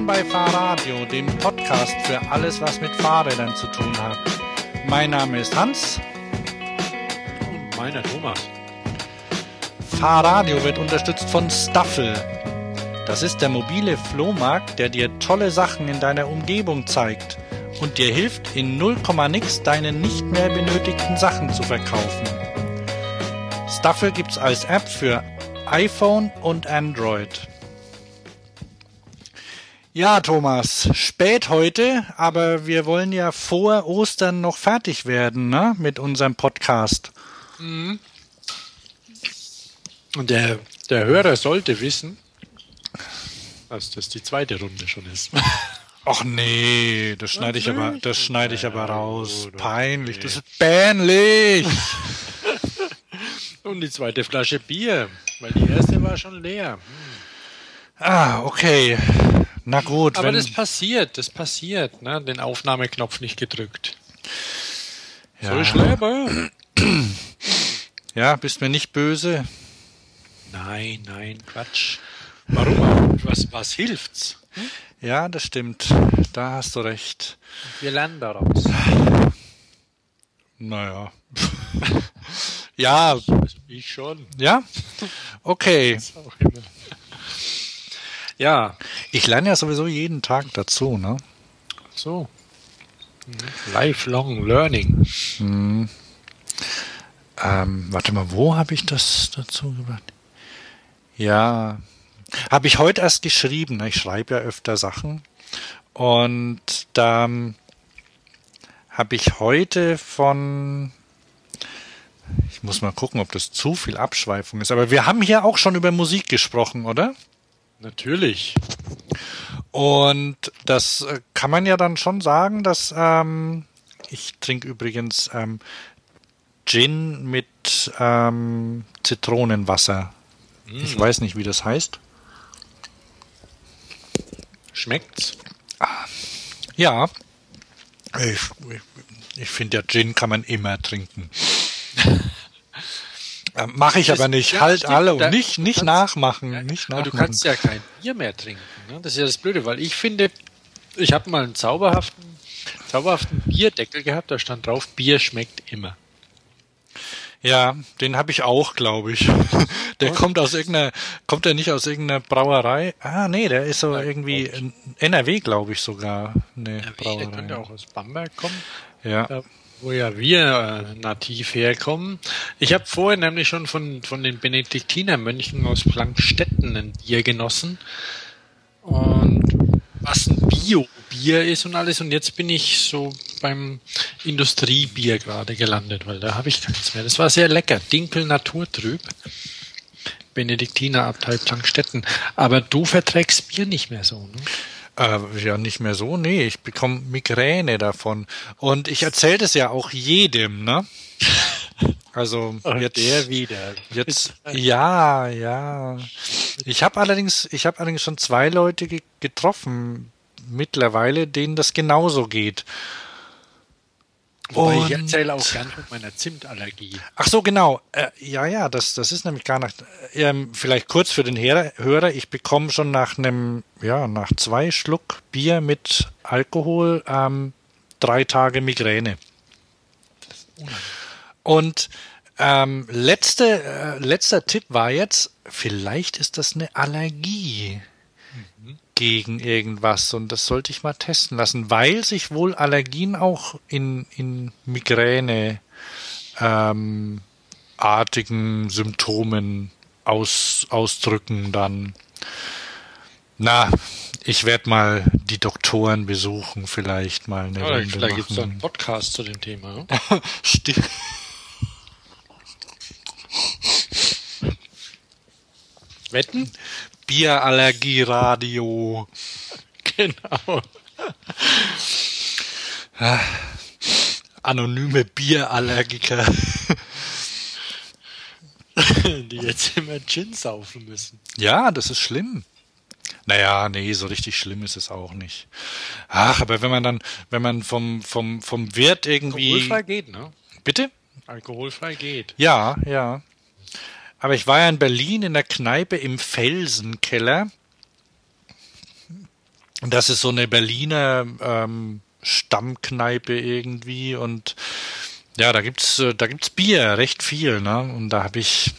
Willkommen bei Fahrradio, dem Podcast für alles, was mit Fahrrädern zu tun hat. Mein Name ist Hans. Und meiner Thomas. Fahrradio wird unterstützt von Staffel. Das ist der mobile Flohmarkt, der dir tolle Sachen in deiner Umgebung zeigt und dir hilft, in 0, nix deine nicht mehr benötigten Sachen zu verkaufen. Staffel gibt's als App für iPhone und Android. Ja, Thomas, spät heute, aber wir wollen ja vor Ostern noch fertig werden, ne, mit unserem Podcast. Mhm. Und der, der Hörer sollte wissen, dass das die zweite Runde schon ist. Ach nee, das schneide ich aber, das schneide ich aber raus. Peinlich, das ist bähnlich. Und die zweite Flasche Bier, weil die erste war schon leer. Hm. Ah, okay. Na gut. Aber das passiert, das passiert, ne? Den Aufnahmeknopf nicht gedrückt. Ja. So schlimm. Ja, bist mir nicht böse. Nein, nein, Quatsch. Warum? Was, was hilft's? Hm? Ja, das stimmt. Da hast du recht. Wir lernen daraus. Naja. ja. Ich schon. Ja? Okay. Ja. Ich lerne ja sowieso jeden Tag dazu, ne? So. Lifelong Learning. Hm. Ähm, warte mal, wo habe ich das dazu gebracht? Ja, habe ich heute erst geschrieben. Ne? Ich schreibe ja öfter Sachen. Und da habe ich heute von ich muss mal gucken, ob das zu viel Abschweifung ist. Aber wir haben hier auch schon über Musik gesprochen, oder? Natürlich. Und das äh, kann man ja dann schon sagen, dass ähm, ich trinke übrigens ähm, Gin mit ähm, Zitronenwasser. Mm. Ich weiß nicht, wie das heißt. Schmeckt's? Ja. Ich, ich, ich finde ja, Gin kann man immer trinken. Äh, Mache ich aber nicht. Ja, halt stimmt, alle und nicht, nicht kannst, nachmachen. Ja, nicht nachmachen. du kannst ja kein Bier mehr trinken. Ne? Das ist ja das Blöde, weil ich finde, ich habe mal einen zauberhaften, zauberhaften Bierdeckel gehabt, da stand drauf, Bier schmeckt immer. Ja, den habe ich auch, glaube ich. der kommt aus irgendeiner, kommt der nicht aus irgendeiner Brauerei? Ah, nee, der ist so ja, irgendwie in NRW, glaube ich sogar. Eine NRW, Brauerei. Der könnte auch aus Bamberg kommen. Ja. Da wo ja wir äh, nativ herkommen. Ich habe vorher nämlich schon von, von den Benediktinermönchen aus Plankstetten ein Bier genossen. Und was ein Bio-Bier ist und alles. Und jetzt bin ich so beim Industriebier gerade gelandet, weil da habe ich keins mehr. Das war sehr lecker. Dinkel Naturtrüb. Benediktiner Abtei Plankstetten. Aber du verträgst Bier nicht mehr so, ne? Äh, ja, nicht mehr so. Nee, ich bekomme Migräne davon. Und ich erzähle das ja auch jedem, ne? Also jetzt der wieder. Jetzt ja, ja. Ich habe allerdings, ich habe allerdings schon zwei Leute ge getroffen mittlerweile, denen das genauso geht. Wobei und, ich erzähle auch gern von meiner Zimtallergie. Ach so, genau. Äh, ja, ja, das, das ist nämlich gar nach, ähm, vielleicht kurz für den Hörer, ich bekomme schon nach einem, ja, nach zwei Schluck Bier mit Alkohol ähm, drei Tage Migräne. Und ähm, letzte, äh, letzter Tipp war jetzt, vielleicht ist das eine Allergie gegen irgendwas und das sollte ich mal testen lassen, weil sich wohl Allergien auch in, in Migräne ähm, artigen Symptomen aus, ausdrücken dann. Na, ich werde mal die Doktoren besuchen, vielleicht mal eine ja, Runde Vielleicht gibt es einen Podcast zu dem Thema. Stimmt. Wetten? Bierallergie-Radio. Genau. Anonyme Bierallergiker. Die jetzt immer Gin saufen müssen. Ja, das ist schlimm. Naja, nee, so richtig schlimm ist es auch nicht. Ach, aber wenn man dann, wenn man vom, vom, vom Wirt irgendwie. Alkoholfrei geht, ne? Bitte? Alkoholfrei geht. Ja, ja. Aber ich war ja in Berlin in der Kneipe im Felsenkeller. das ist so eine Berliner ähm, Stammkneipe irgendwie und ja, da gibt's äh, da gibt's Bier, recht viel, ne? Und da habe ich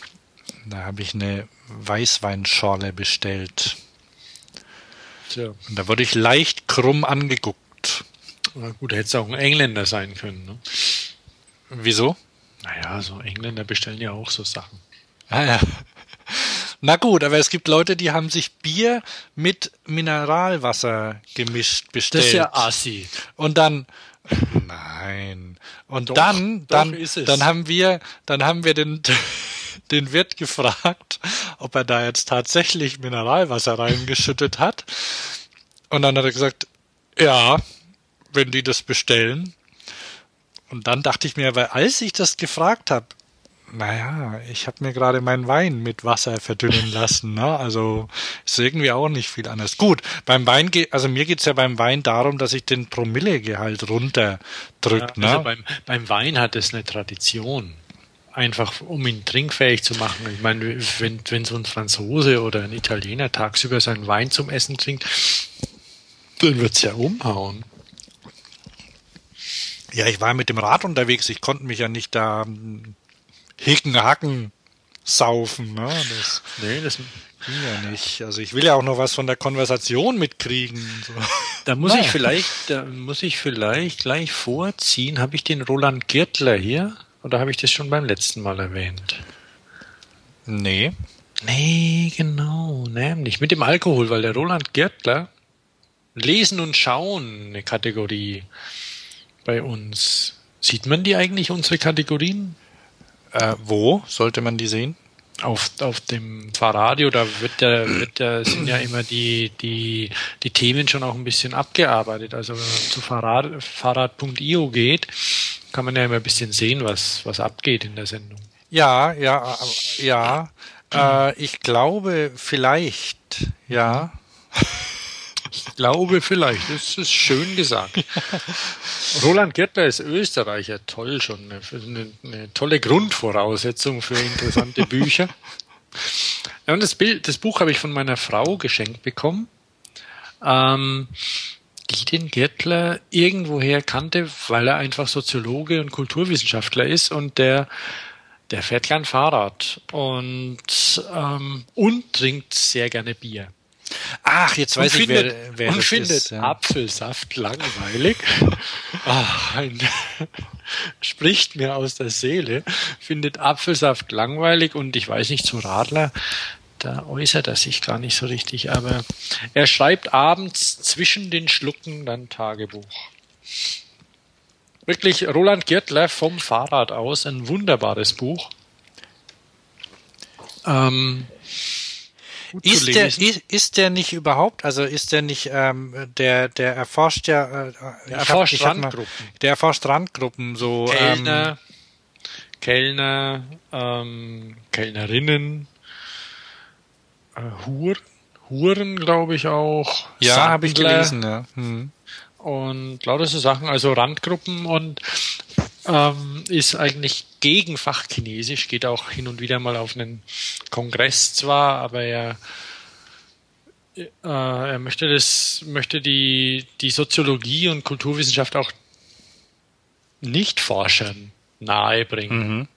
da habe ich eine Weißweinschorle bestellt. Tja. Und da wurde ich leicht krumm angeguckt. Na gut, hätte es auch ein Engländer sein können, ne? Wieso? Naja, so Engländer bestellen ja auch so Sachen. Ah ja. Na gut, aber es gibt Leute, die haben sich Bier mit Mineralwasser gemischt bestellt. Das ist ja assi. Und dann nein. Und doch, dann doch dann dann haben wir dann haben wir den den Wirt gefragt, ob er da jetzt tatsächlich Mineralwasser reingeschüttet hat. Und dann hat er gesagt, ja, wenn die das bestellen. Und dann dachte ich mir, weil als ich das gefragt habe, naja, ich habe mir gerade meinen Wein mit Wasser verdünnen lassen. Ne? Also ist irgendwie auch nicht viel anders. Gut, beim Wein geht, also mir geht's ja beim Wein darum, dass ich den Promillegehalt runterdrücke. Ja, also ne? beim, beim Wein hat es eine Tradition. Einfach um ihn trinkfähig zu machen. Ich meine, wenn, wenn so ein Franzose oder ein Italiener tagsüber seinen Wein zum Essen trinkt, dann wird's ja umhauen. Ja, ich war mit dem Rad unterwegs. Ich konnte mich ja nicht da Hicken, Hacken saufen. Ne? Das, nee, das ging ja nicht. Also ich will ja auch noch was von der Konversation mitkriegen. So. Da muss naja. ich vielleicht, da muss ich vielleicht gleich vorziehen. Habe ich den Roland Girtler hier? Oder habe ich das schon beim letzten Mal erwähnt? Nee. Nee, genau, nämlich mit dem Alkohol, weil der Roland Girtler Lesen und Schauen eine Kategorie bei uns. Sieht man die eigentlich, unsere Kategorien? Äh, wo sollte man die sehen? Auf, auf dem Fahrradio, da wird der, wird der, sind ja immer die, die, die Themen schon auch ein bisschen abgearbeitet. Also wenn man zu Fahrrad, Fahrrad.io geht, kann man ja immer ein bisschen sehen, was, was abgeht in der Sendung. Ja, ja, ja. Äh, ich glaube vielleicht, ja. Ich glaube vielleicht, das ist schön gesagt. Roland Gertler ist Österreicher, toll schon, eine, eine tolle Grundvoraussetzung für interessante Bücher. Ja, und das, Bild, das Buch habe ich von meiner Frau geschenkt bekommen, ähm, die den Gertler irgendwoher kannte, weil er einfach Soziologe und Kulturwissenschaftler ist und der der fährt gern Fahrrad und, ähm, und trinkt sehr gerne Bier. Ach, jetzt weiß und ich, findet, wer, wer und das findet ist. Ja. Apfelsaft langweilig. Ach, spricht mir aus der Seele. Findet Apfelsaft langweilig und ich weiß nicht, zum Radler, da äußert er sich gar nicht so richtig, aber er schreibt abends zwischen den Schlucken dann Tagebuch. Wirklich Roland Girtler vom Fahrrad aus, ein wunderbares Buch. Ähm, ist der, ist, ist der nicht überhaupt, also ist der nicht, ähm, der, der erforscht ja, äh, der erforscht hab, Randgruppen. Mal, der erforscht Randgruppen, so. Kellner, ähm, Kellner, ähm, Kellnerinnen, äh, Hur, Huren, glaube ich auch. Ja, habe ich gelesen, ja. Hm. Und lauter so Sachen, also Randgruppen und ähm, ist eigentlich gegen Fachchinesisch, geht auch hin und wieder mal auf einen Kongress zwar, aber er, äh, er möchte das, möchte die, die Soziologie und Kulturwissenschaft auch Nicht-Forschern nahebringen. Mhm.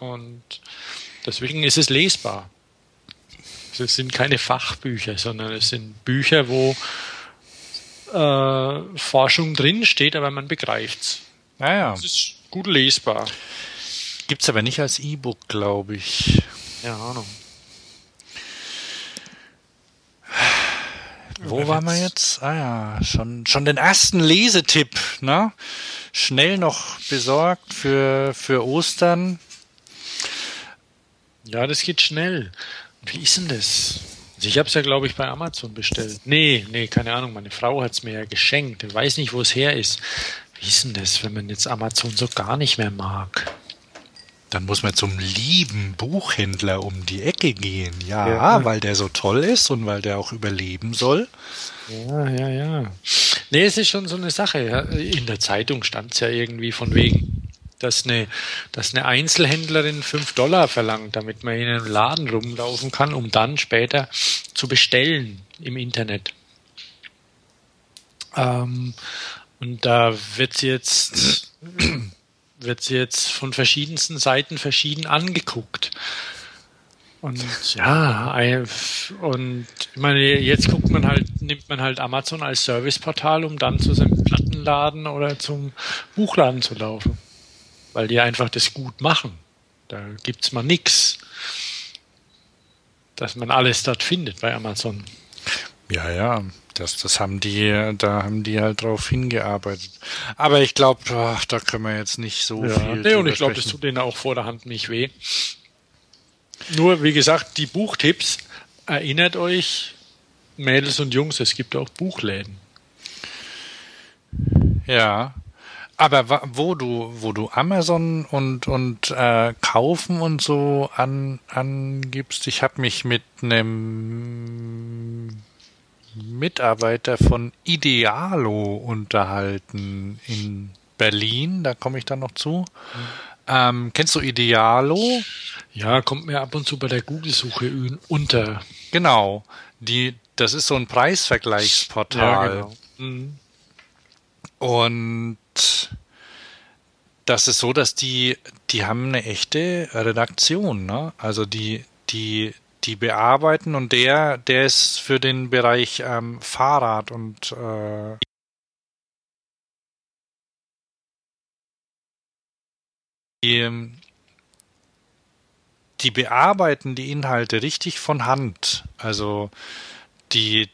Und deswegen ist es lesbar. Es sind keine Fachbücher, sondern es sind Bücher, wo äh, Forschung drin steht, aber man begreift's. Naja. Es ist gut lesbar. Gibt's aber nicht als E-Book, glaube ich. Ja, Ahnung. Wo waren wir jetzt? Ah ja, schon, schon den ersten Lesetipp, ne? Schnell noch besorgt für, für Ostern. Ja, das geht schnell. Wie ist denn das? Also ich habe es ja, glaube ich, bei Amazon bestellt. Nee, nee, keine Ahnung. Meine Frau hat es mir ja geschenkt. Ich weiß nicht, wo es her ist. Wie ist denn das, wenn man jetzt Amazon so gar nicht mehr mag? Dann muss man zum lieben Buchhändler um die Ecke gehen. Ja, ja, weil der so toll ist und weil der auch überleben soll. Ja, ja, ja. Nee, es ist schon so eine Sache. In der Zeitung stand es ja irgendwie von wegen, dass eine, dass eine Einzelhändlerin fünf Dollar verlangt, damit man in einem Laden rumlaufen kann, um dann später zu bestellen im Internet. Ähm, und da wird sie jetzt wird jetzt von verschiedensten Seiten verschieden angeguckt. Und ja, und ich meine, jetzt guckt man halt, nimmt man halt Amazon als Serviceportal, um dann zu seinem Plattenladen oder zum Buchladen zu laufen. Weil die einfach das gut machen. Da gibt's mal nix. Dass man alles dort findet bei Amazon. Ja, ja, das, das haben die, da haben die halt drauf hingearbeitet. Aber ich glaube, da können wir jetzt nicht so ja. viel. Nee, und ich glaube, das tut denen auch vor der Hand nicht weh. Nur, wie gesagt, die Buchtipps, erinnert euch, Mädels und Jungs, es gibt auch Buchläden. Ja. Aber wo du, wo du Amazon und, und äh, kaufen und so an, angibst, ich habe mich mit einem Mitarbeiter von Idealo unterhalten in Berlin, da komme ich dann noch zu. Ähm, kennst du Idealo? Ja, kommt mir ab und zu bei der Google-Suche unter. Genau. Die, das ist so ein Preisvergleichsportal. Ja, genau. Mhm. Und das ist so, dass die, die haben eine echte Redaktion, ne? Also die, die, die bearbeiten und der, der ist für den Bereich ähm, Fahrrad und äh, die, die bearbeiten die Inhalte richtig von Hand. Also die,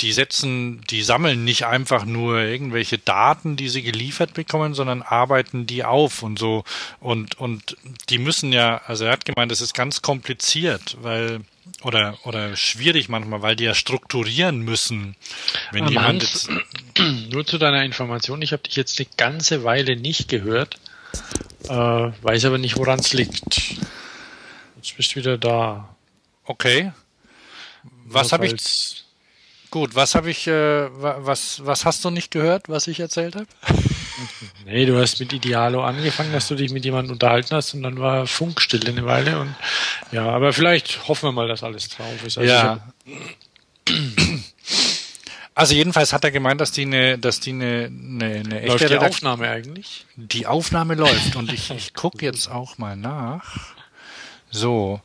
die setzen, die sammeln nicht einfach nur irgendwelche Daten, die sie geliefert bekommen, sondern arbeiten die auf und so. Und, und die müssen ja, also er hat gemeint, das ist ganz kompliziert, weil, oder, oder schwierig manchmal, weil die ja strukturieren müssen. Wenn Am jemand jetzt, nur zu deiner Information, ich habe dich jetzt eine ganze Weile nicht gehört. Äh, weiß aber nicht, woran es liegt. Jetzt bist du wieder da. Okay. Was habe ich? Gut, was habe ich? Äh, was was hast du nicht gehört, was ich erzählt habe? Nee, du hast mit Idealo angefangen, dass du dich mit jemandem unterhalten hast und dann war Funkstill eine Weile und ja, aber vielleicht hoffen wir mal, dass alles drauf ist. Also ja. Also jedenfalls hat er gemeint, dass die eine, dass die eine, eine, eine echte läuft die Aufnahme eigentlich? Die Aufnahme läuft und ich, ich gucke jetzt auch mal nach. So,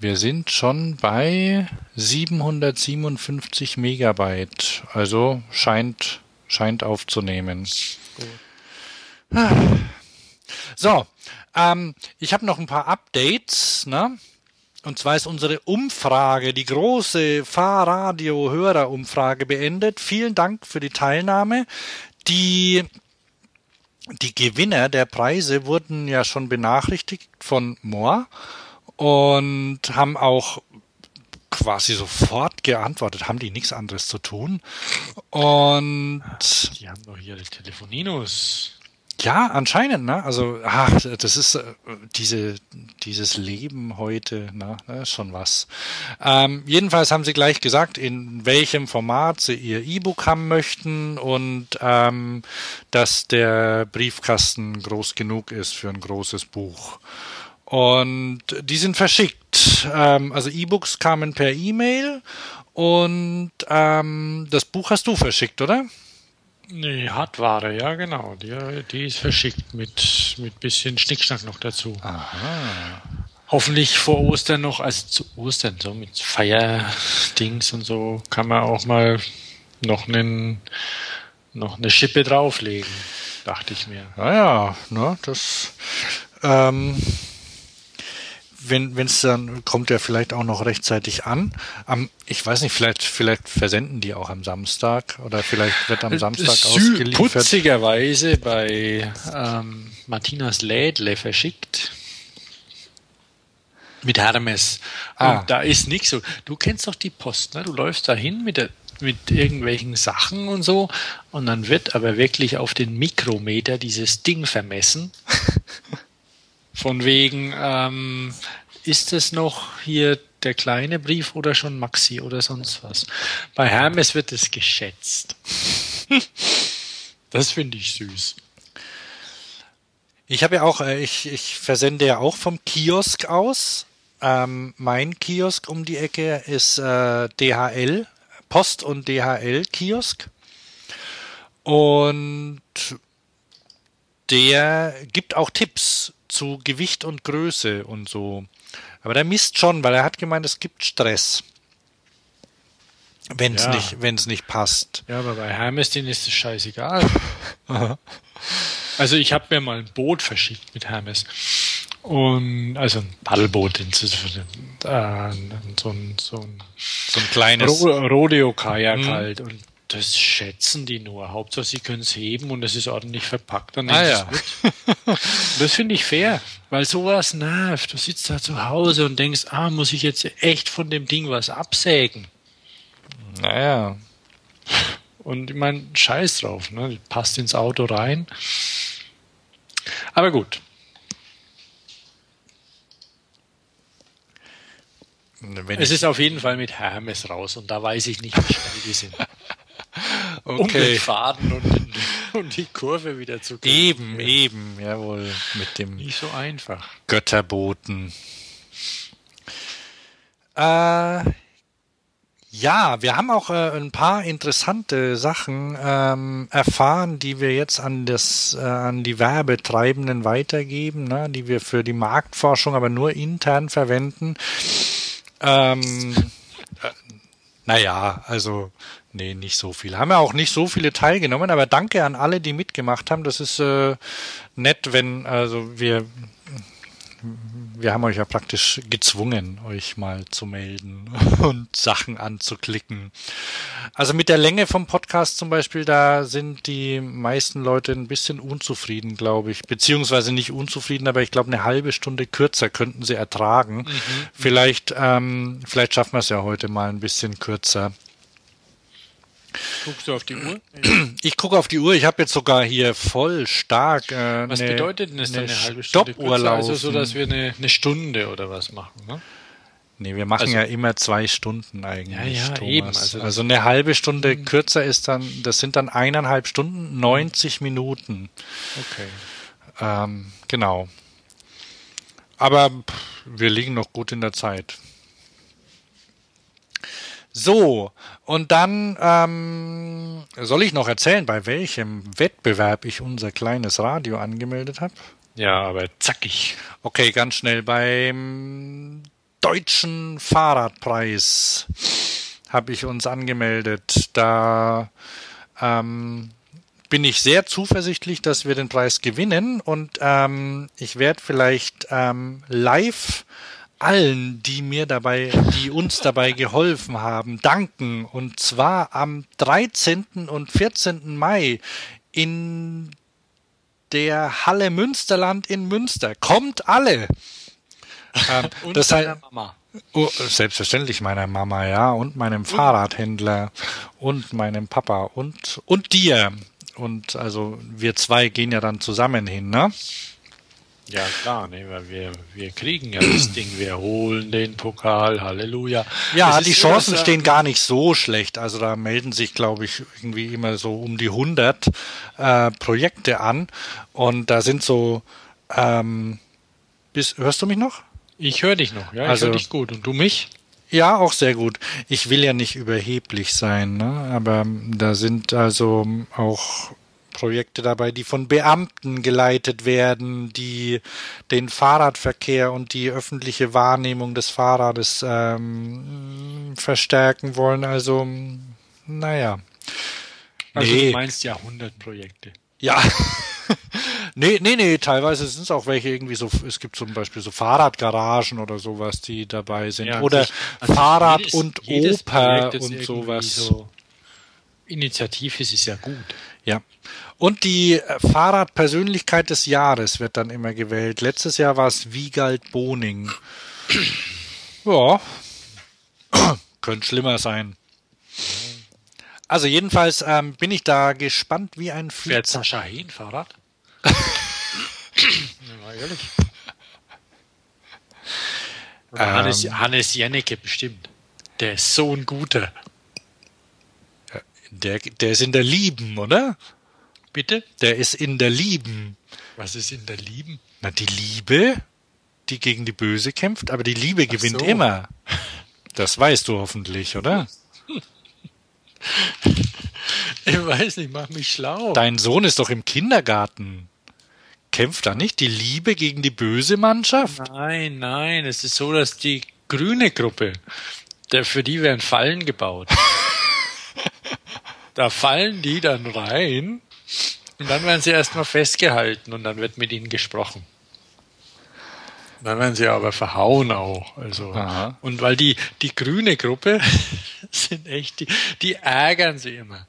wir sind schon bei 757 Megabyte. Also scheint, scheint aufzunehmen. Gut. So, ähm, ich habe noch ein paar Updates. Ne? Und zwar ist unsere Umfrage, die große Fahrradio-Hörer-Umfrage beendet. Vielen Dank für die Teilnahme. Die, die Gewinner der Preise wurden ja schon benachrichtigt von Moore und haben auch quasi sofort geantwortet. Haben die nichts anderes zu tun? Und die haben doch hier die Telefoninos. Ja, anscheinend, ne? Also, ach, das ist äh, diese, dieses Leben heute, ne? Ist schon was. Ähm, jedenfalls haben sie gleich gesagt, in welchem Format sie ihr E-Book haben möchten und ähm, dass der Briefkasten groß genug ist für ein großes Buch. Und die sind verschickt. Ähm, also E-Books kamen per E-Mail und ähm, das Buch hast du verschickt, oder? Nee, Hartware, ja genau. Die, die ist verschickt mit, mit bisschen Schnickschnack noch dazu. Aha. Hoffentlich vor Ostern noch, also zu Ostern, so mit Feierdings und so, kann man auch mal noch einen, noch eine Schippe drauflegen, dachte ich mir. Naja, ne, das, ähm, wenn es dann kommt er vielleicht auch noch rechtzeitig an. Am, ich weiß nicht, vielleicht vielleicht versenden die auch am Samstag oder vielleicht wird am Samstag Sü ausgeliefert. Putzigerweise bei ähm, Martinas Lädle verschickt mit Hermes. Ah. Und da ist nichts so. Du kennst doch die Post, ne? Du läufst dahin mit der mit irgendwelchen Sachen und so und dann wird aber wirklich auf den Mikrometer dieses Ding vermessen. Von wegen, ähm, ist es noch hier der kleine Brief oder schon Maxi oder sonst was? Bei Hermes wird es geschätzt. das finde ich süß. Ich habe ja auch, äh, ich, ich versende ja auch vom Kiosk aus. Ähm, mein Kiosk um die Ecke ist äh, DHL, Post- und DHL-Kiosk. Und der gibt auch Tipps zu Gewicht und Größe und so. Aber der misst schon, weil er hat gemeint, es gibt Stress. Wenn es Ja. nicht, wenn's nicht passt. Ja, aber bei Hermes, denen ist es scheißegal. also ich habe mir mal ein Boot verschickt mit Hermes. Und also ein Paddelboot, äh, so ein, so ein So ein kleines. Ro Rodeo-Kajak Mhm. halt. Und das schätzen die nur. Hauptsache, sie können es heben und es ist ordentlich verpackt. Dann Ah, ja. das finde ich fair, weil sowas nervt. Du sitzt da zu Hause und denkst, ah, muss ich jetzt echt von dem Ding was absägen? Naja. Und ich meine, scheiß drauf, ne? Passt ins Auto rein. Aber gut. Es ist auf jeden Fall mit Hermes raus und da weiß ich nicht, wie schnell die sind. Um den okay. Faden und, den- und die Kurve wieder zu kriegen. Eben, eben, jawohl, mit dem Nicht so einfach. Götterboten. Äh, ja, wir haben auch äh, ein paar interessante Sachen ähm, erfahren, die wir jetzt an das äh, an die Werbetreibenden weitergeben, ne, die wir für die Marktforschung aber nur intern verwenden. Ähm, äh, naja, also nee, nicht so viele. Haben ja auch nicht so viele teilgenommen, aber danke an alle, die mitgemacht haben. Das ist äh, nett, wenn also wir wir haben euch ja praktisch gezwungen, euch mal zu melden und Sachen anzuklicken. Also mit der Länge vom Podcast zum Beispiel, da sind die meisten Leute ein bisschen unzufrieden, glaube ich. Beziehungsweise nicht unzufrieden, aber ich glaube, eine halbe Stunde kürzer könnten sie ertragen. Vielleicht, ähm, vielleicht schaffen wir es ja heute mal ein bisschen kürzer. Guckst du auf die Uhr? Ich gucke auf die Uhr, ich habe jetzt sogar hier voll stark. Äh, Was eine, bedeutet denn das dann eine eine halbe Stunde? Stoppuhr kürzer? Also so, laufen. dass wir eine, eine Stunde oder was machen, ne? Nee, wir machen Also- ja immer zwei Stunden eigentlich. Ja, ja, Thomas. eben. Also, Also eine halbe Stunde kürzer ist dann, das sind dann eineinhalb Stunden, 90 Minuten. Okay. Ähm, genau. Aber pff, wir liegen noch gut in der Zeit. So, und dann ähm, soll ich noch erzählen, bei welchem Wettbewerb ich unser kleines Radio angemeldet habe? Ja, aber zackig. Okay, ganz schnell. Beim deutschen Fahrradpreis habe ich uns angemeldet. Da ähm, bin ich sehr zuversichtlich, dass wir den Preis gewinnen und ähm, ich werde vielleicht ähm, live allen, die mir dabei, die uns dabei geholfen haben, danken. Und zwar am 13. und 14. Mai in der Halle Münsterland in Münster. Kommt alle! Ähm, Und das heißt, Mama. oh, selbstverständlich meiner Mama, ja, und meinem Fahrradhändler und meinem Papa und, und dir. Und also wir zwei gehen ja dann zusammen hin, ne? Ja, klar, ne, weil wir, wir kriegen ja das Ding, wir holen den Pokal, Halleluja. Ja, die ist so, Chancen dass, stehen gar nicht so schlecht. Also da melden sich, glaube ich, irgendwie immer so um die 100 äh, Projekte an. Und da sind so, ähm, bis, hörst du mich noch? Ich höre dich noch, ja, Also- ich höre dich gut. Und du mich? Ja, auch sehr gut. Ich will ja nicht überheblich sein, ne? aber ähm, da sind also auch Projekte dabei, die von Beamten geleitet werden, die den Fahrradverkehr und die öffentliche Wahrnehmung des Fahrrades ähm, verstärken wollen. Also, naja. Also Nee. du meinst Jahrhundertprojekte. Ja. nee, nee, nee, teilweise sind es auch welche irgendwie so, es gibt zum Beispiel so Fahrradgaragen oder sowas, die dabei sind. Ja, oder sich Fahrrad jedes- und jedes Oper und sowas. So Initiativ ist es ja gut. Ja. Und die äh, Fahrradpersönlichkeit des Jahres wird dann immer gewählt. Letztes Jahr war es Wiegald Boning. ja. Könnte schlimmer sein. Also jedenfalls ähm, bin ich da gespannt wie ein Fährt Flitz. Sascha Hehn Fahrrad? mal ehrlich. Ähm. Hannes, Hannes Jennecke bestimmt. Der ist so ein guter. Der, der ist in der Lieben, oder? Bitte? Der ist in der Lieben. Was ist in der Lieben? Na, die Liebe, die gegen die Böse kämpft, aber die Liebe gewinnt so. immer. Das weißt du hoffentlich, oder? Ich weiß nicht, mach mich schlau. Dein Sohn ist doch im Kindergarten. Kämpft da nicht die Liebe gegen die böse Mannschaft? Nein, nein, es ist so, dass die grüne Gruppe, der, für die werden Fallen gebaut. da fallen die dann rein und dann werden sie erstmal festgehalten und dann wird mit ihnen gesprochen. Dann werden sie aber verhauen auch. Also. Aha. Und weil die, die grüne Gruppe sind echt, die, die ärgern sie immer.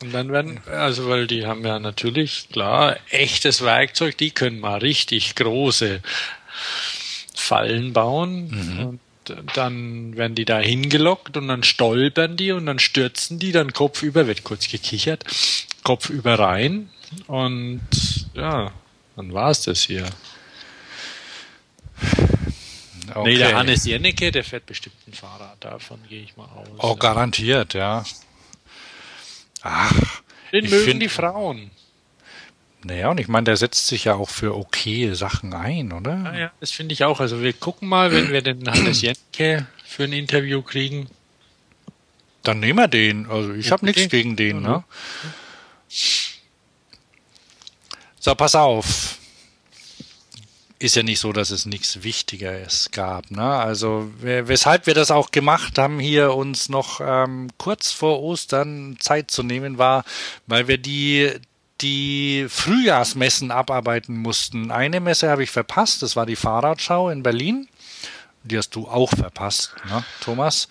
Und dann werden, also weil die haben ja natürlich, klar, echtes Werkzeug, die können mal richtig große Fallen bauen. Und dann werden die da hingelockt und dann stolpern die und dann stürzen die dann kopfüber, wird kurz gekichert, kopfüber rein. Und ja, dann war's das hier. Okay. Nee, der Hannes Jennecke, der fährt bestimmt ein Fahrrad, davon gehe ich mal aus. Oh, garantiert, ja. Ach, Den ich mögen find- die Frauen. Naja, und ich meine, der setzt sich ja auch für okay Sachen ein, oder? Ja, ja, das finde ich auch. Also wir gucken mal, wenn wir den Hannes Jennecke für ein Interview kriegen. Dann nehmen wir den. Also ich habe nichts gegen den, ne? So, pass auf. Ist ja nicht so, dass es nichts Wichtigeres gab. Ne? Also we- weshalb wir das auch gemacht haben, hier uns noch ähm, kurz vor Ostern Zeit zu nehmen, war, weil wir die die Frühjahrsmessen abarbeiten mussten. Eine Messe habe ich verpasst, das war die Fahrradschau in Berlin. Die hast du auch verpasst, ne, Thomas?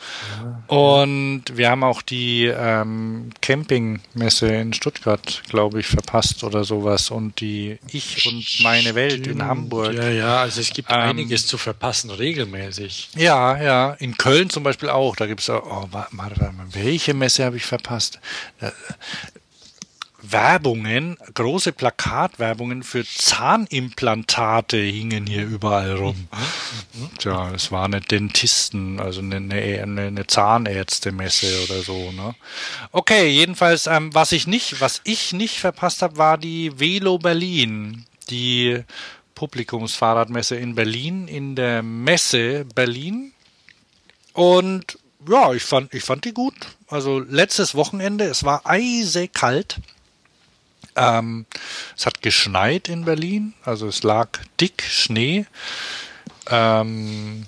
Und wir haben auch die ähm, Campingmesse in Stuttgart, glaube ich, verpasst oder sowas. Und die Ich und meine Welt in Hamburg. Ja, ja, also es gibt Ähm, einiges zu verpassen, regelmäßig. Ja, ja. In Köln zum Beispiel auch. Da gibt's auch, oh, warte welche Messe habe ich verpasst? Werbungen, große Plakatwerbungen für Zahnimplantate hingen hier überall rum. Tja, es war eine Dentisten, also eine, eine, eine Zahnärztemesse oder so. Ne? Okay, jedenfalls, ähm, was ich nicht, was ich nicht verpasst habe, war die Velo Berlin, die Publikumsfahrradmesse in Berlin, in der Messe Berlin. Und ja, ich fand, ich fand die gut. Also letztes Wochenende, es war eisekalt. Ähm, es hat geschneit in Berlin, also es lag dick Schnee. Ähm,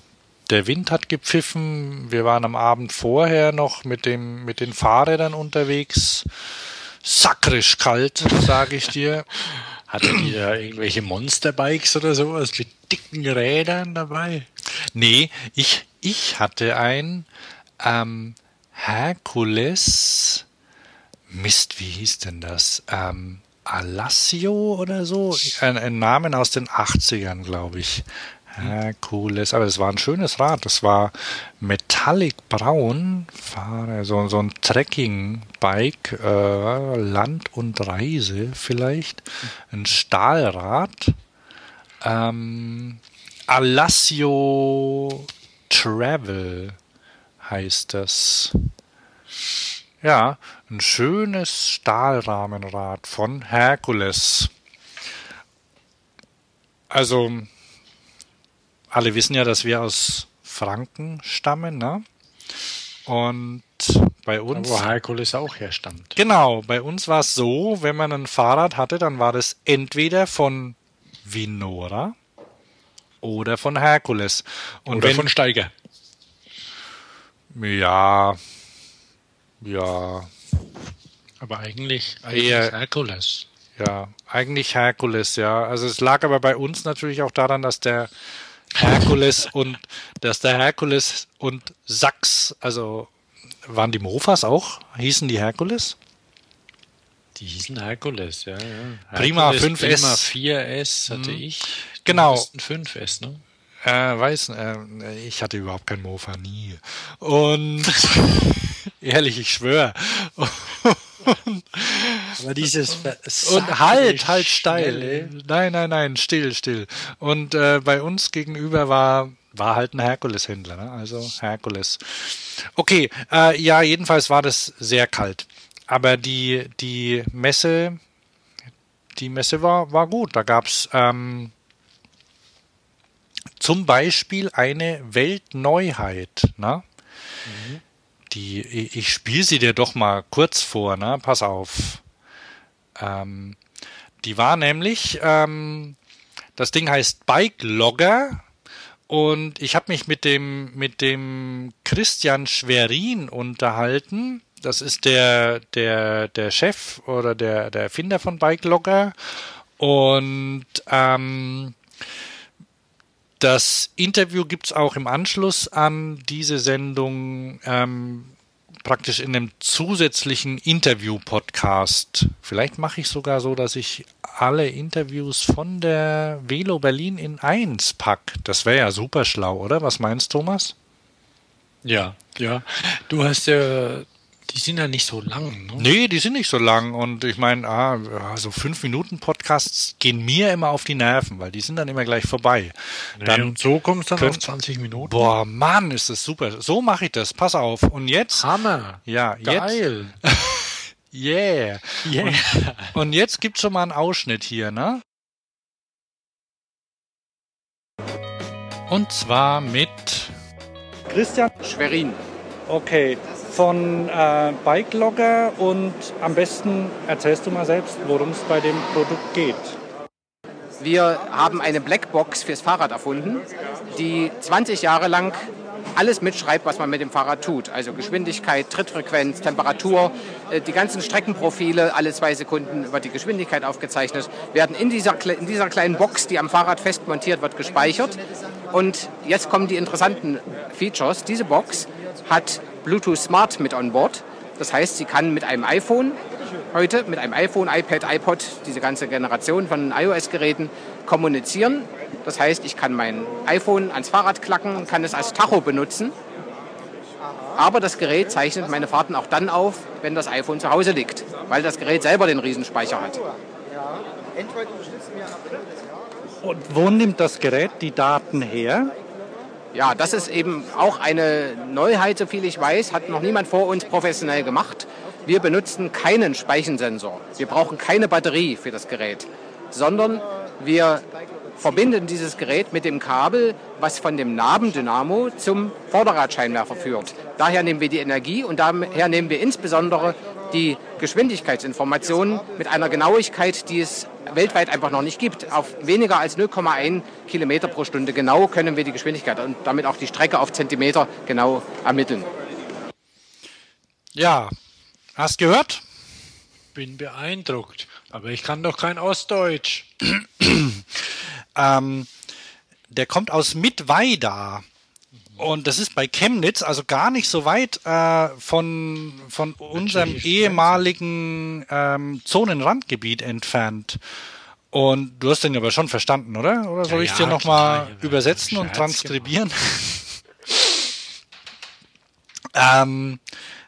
der Wind hat gepfiffen. Wir waren am Abend vorher noch mit dem mit den Fahrrädern unterwegs. Sakrisch kalt, sage ich dir. Hatte die da irgendwelche Monsterbikes oder sowas mit dicken Rädern dabei? Nee, ich, ich hatte ein ähm, Herkules. Mist, wie hieß denn das? Ähm, Alassio oder so? Ein, ein Namen aus den 80ern, glaube ich. Herkules, aber es war ein schönes Rad. Das war metallic braun, so, so ein Trekking-Bike, äh, Land und Reise vielleicht. Ein Stahlrad. Ähm, Alassio Travel heißt das. Ja, ein schönes Stahlrahmenrad von Herkules. Also, alle wissen ja, dass wir aus Franken stammen, ne? Und bei uns. Wo Herkules auch herstammt. Genau, bei uns war es so, wenn man ein Fahrrad hatte, dann war das entweder von Vinora oder von Herkules. Und Oder wenn, von Steiger. ja, ja, Aber eigentlich, eigentlich Eher- Herkules. ja, eigentlich Herkules, ja. Also es lag aber bei uns natürlich auch daran, dass der Herkules und dass der Herkules und Sachs, also waren die Mofas auch? Hießen die Herkules? Die hießen Herkules, ja, ja. Prima Herkules, 5S. Prima 4S hatte ich. Genau. Du hattest ein 5S, ne? Äh, weiß, äh, ich hatte überhaupt kein Mofa, nie. Und ehrlich, ich schwöre. Aber dieses Und halt, halt steil. Nein, nein, nein, still, still. Und äh, bei uns gegenüber war war halt ein Herkules-Händler, ne? also Herkules. Okay, äh, ja, jedenfalls war das sehr kalt. Aber die die Messe, die Messe war war gut. Da gab's ähm, zum Beispiel eine Weltneuheit, ne? Die, ich spiele sie dir doch mal kurz vor, ne? Pass auf. Ähm, die war nämlich, ähm, das Ding heißt Bike Logger und ich habe mich mit dem mit dem Christian Schwerin unterhalten. Das ist der der der Chef oder der der Erfinder von Bike Logger und ähm, das Interview gibt's auch im Anschluss an diese Sendung ähm, praktisch in einem zusätzlichen Interview-Podcast. Vielleicht mache ich sogar so, dass ich alle Interviews von der Velo Berlin in eins pack. Das wäre ja super schlau, oder? Was meinst Thomas? Ja, ja. Du hast ja die sind ja nicht so lang. Ne? Nee, die sind nicht so lang. Und ich meine, ah, so fünf Minuten Podcasts gehen mir immer auf die Nerven, weil die sind dann immer gleich vorbei. Nee, dann und so kommst du dann auf 20 Minuten. Boah, Mann, ist das super. So mache ich das. Pass auf. Und jetzt. Hammer. Ja, Geil. jetzt. yeah. yeah. Und, und jetzt gibt's schon mal einen Ausschnitt hier, ne? Und zwar mit Christian Schwerin. Okay, von äh, Bike-Logger und am besten erzählst du mal selbst, worum es bei dem Produkt geht. Wir haben eine Blackbox fürs Fahrrad erfunden, die 20 Jahre lang alles mitschreibt, was man mit dem Fahrrad tut. Also Geschwindigkeit, Trittfrequenz, Temperatur, äh, die ganzen Streckenprofile, alle zwei Sekunden über die Geschwindigkeit aufgezeichnet, werden in dieser, in dieser kleinen Box, die am Fahrrad fest montiert wird, gespeichert. Und jetzt kommen die interessanten Features. Diese Box hat Bluetooth Smart mit on board. Das heißt, sie kann mit einem iPhone heute, mit einem iPhone, iPad, iPod, diese ganze Generation von iOS-Geräten kommunizieren. Das heißt, ich kann mein iPhone ans Fahrrad klacken und kann es als Tacho benutzen. Aber das Gerät zeichnet meine Fahrten auch dann auf, wenn das iPhone zu Hause liegt, weil das Gerät selber den Riesenspeicher hat. Und wo nimmt das Gerät die Daten her? Ja, das ist eben auch eine Neuheit, so viel ich weiß, hat noch niemand vor uns professionell gemacht. Wir benutzen keinen Speichensensor. Wir brauchen keine Batterie für das Gerät, sondern wir verbinden dieses Gerät mit dem Kabel, was von dem Nabendynamo zum Vorderradscheinwerfer führt. Daher nehmen wir die Energie und daher nehmen wir insbesondere die Geschwindigkeitsinformationen mit einer Genauigkeit, die es weltweit einfach noch nicht gibt. Auf weniger als 0,1 Kilometer pro Stunde genau können wir die Geschwindigkeit und damit auch die Strecke auf Zentimeter genau ermitteln. Ja, hast gehört? Bin beeindruckt, aber ich kann doch kein Ostdeutsch. ähm, der kommt aus Mittweida. Und das ist bei Chemnitz, also gar nicht so weit äh, von, von unserem ehemaligen ähm, Zonenrandgebiet entfernt. Und du hast den aber schon verstanden, oder? Oder soll ja, ich ja, dir nochmal übersetzen und transkribieren? ähm,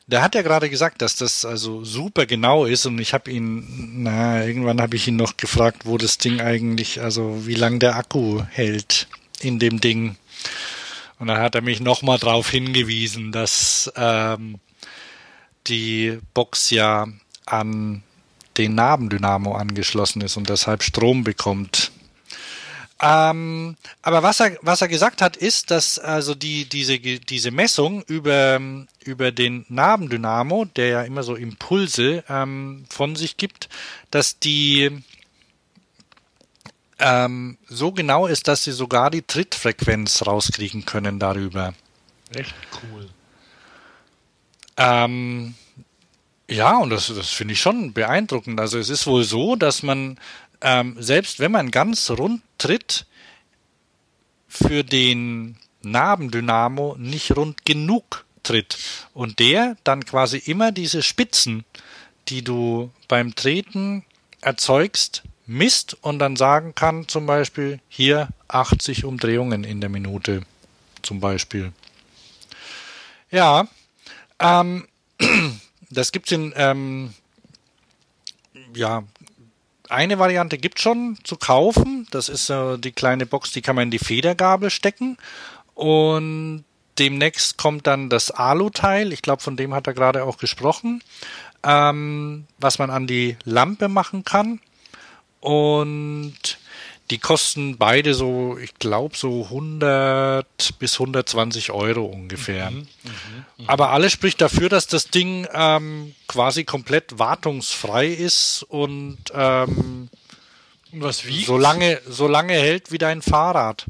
der hat ja gerade gesagt, dass das also super genau ist und ich habe ihn, na, irgendwann habe ich ihn noch gefragt, wo das Ding eigentlich, also wie lang der Akku hält in dem Ding. Und dann hat er mich nochmal darauf hingewiesen, dass ähm, die Box ja an den Nabendynamo angeschlossen ist und deshalb Strom bekommt. Ähm, aber was er, was er gesagt hat, ist, dass also die, diese, diese Messung über, über den Nabendynamo, der ja immer so Impulse ähm, von sich gibt, dass die ähm, so genau ist, dass sie sogar die Trittfrequenz rauskriegen können darüber. Echt cool. Ähm, ja, und das, das finde ich schon beeindruckend. Also es ist wohl so, dass man, ähm, selbst wenn man ganz rund tritt, für den Nabendynamo nicht rund genug tritt. Und der dann quasi immer diese Spitzen, die du beim Treten erzeugst, misst und dann sagen kann, zum Beispiel hier 80 Umdrehungen in der Minute, zum Beispiel. Ja, ähm, das gibt's in, ähm, ja, eine Variante gibt schon zu kaufen. Das ist äh, die kleine Box, die kann man in die Federgabel stecken. Und demnächst kommt dann das Alu-Teil. Ich glaube, von dem hat er gerade auch gesprochen. Ähm, was man an die Lampe machen kann. Und die kosten beide so, ich glaube, so 100 bis 120 Euro ungefähr. Mhm, mh, mh. Aber alles spricht dafür, dass das Ding ähm, quasi komplett wartungsfrei ist und ähm, was wiegt? So lange, so lange hält wie dein Fahrrad.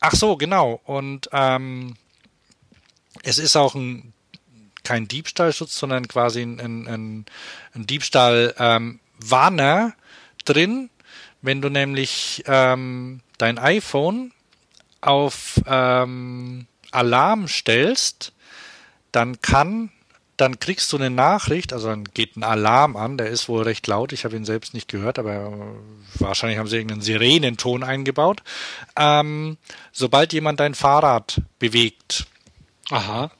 Ach so, genau. Und ähm, es ist auch ein kein Diebstahlschutz, sondern quasi ein, ein, ein Diebstahl-Warner ähm, drin. Wenn du nämlich ähm, dein iPhone auf ähm, Alarm stellst, dann kann, dann kriegst du eine Nachricht, also dann geht ein Alarm an, der ist wohl recht laut, ich habe ihn selbst nicht gehört, aber wahrscheinlich haben sie irgendeinen Sirenenton eingebaut. Ähm, sobald jemand dein Fahrrad bewegt, Aha.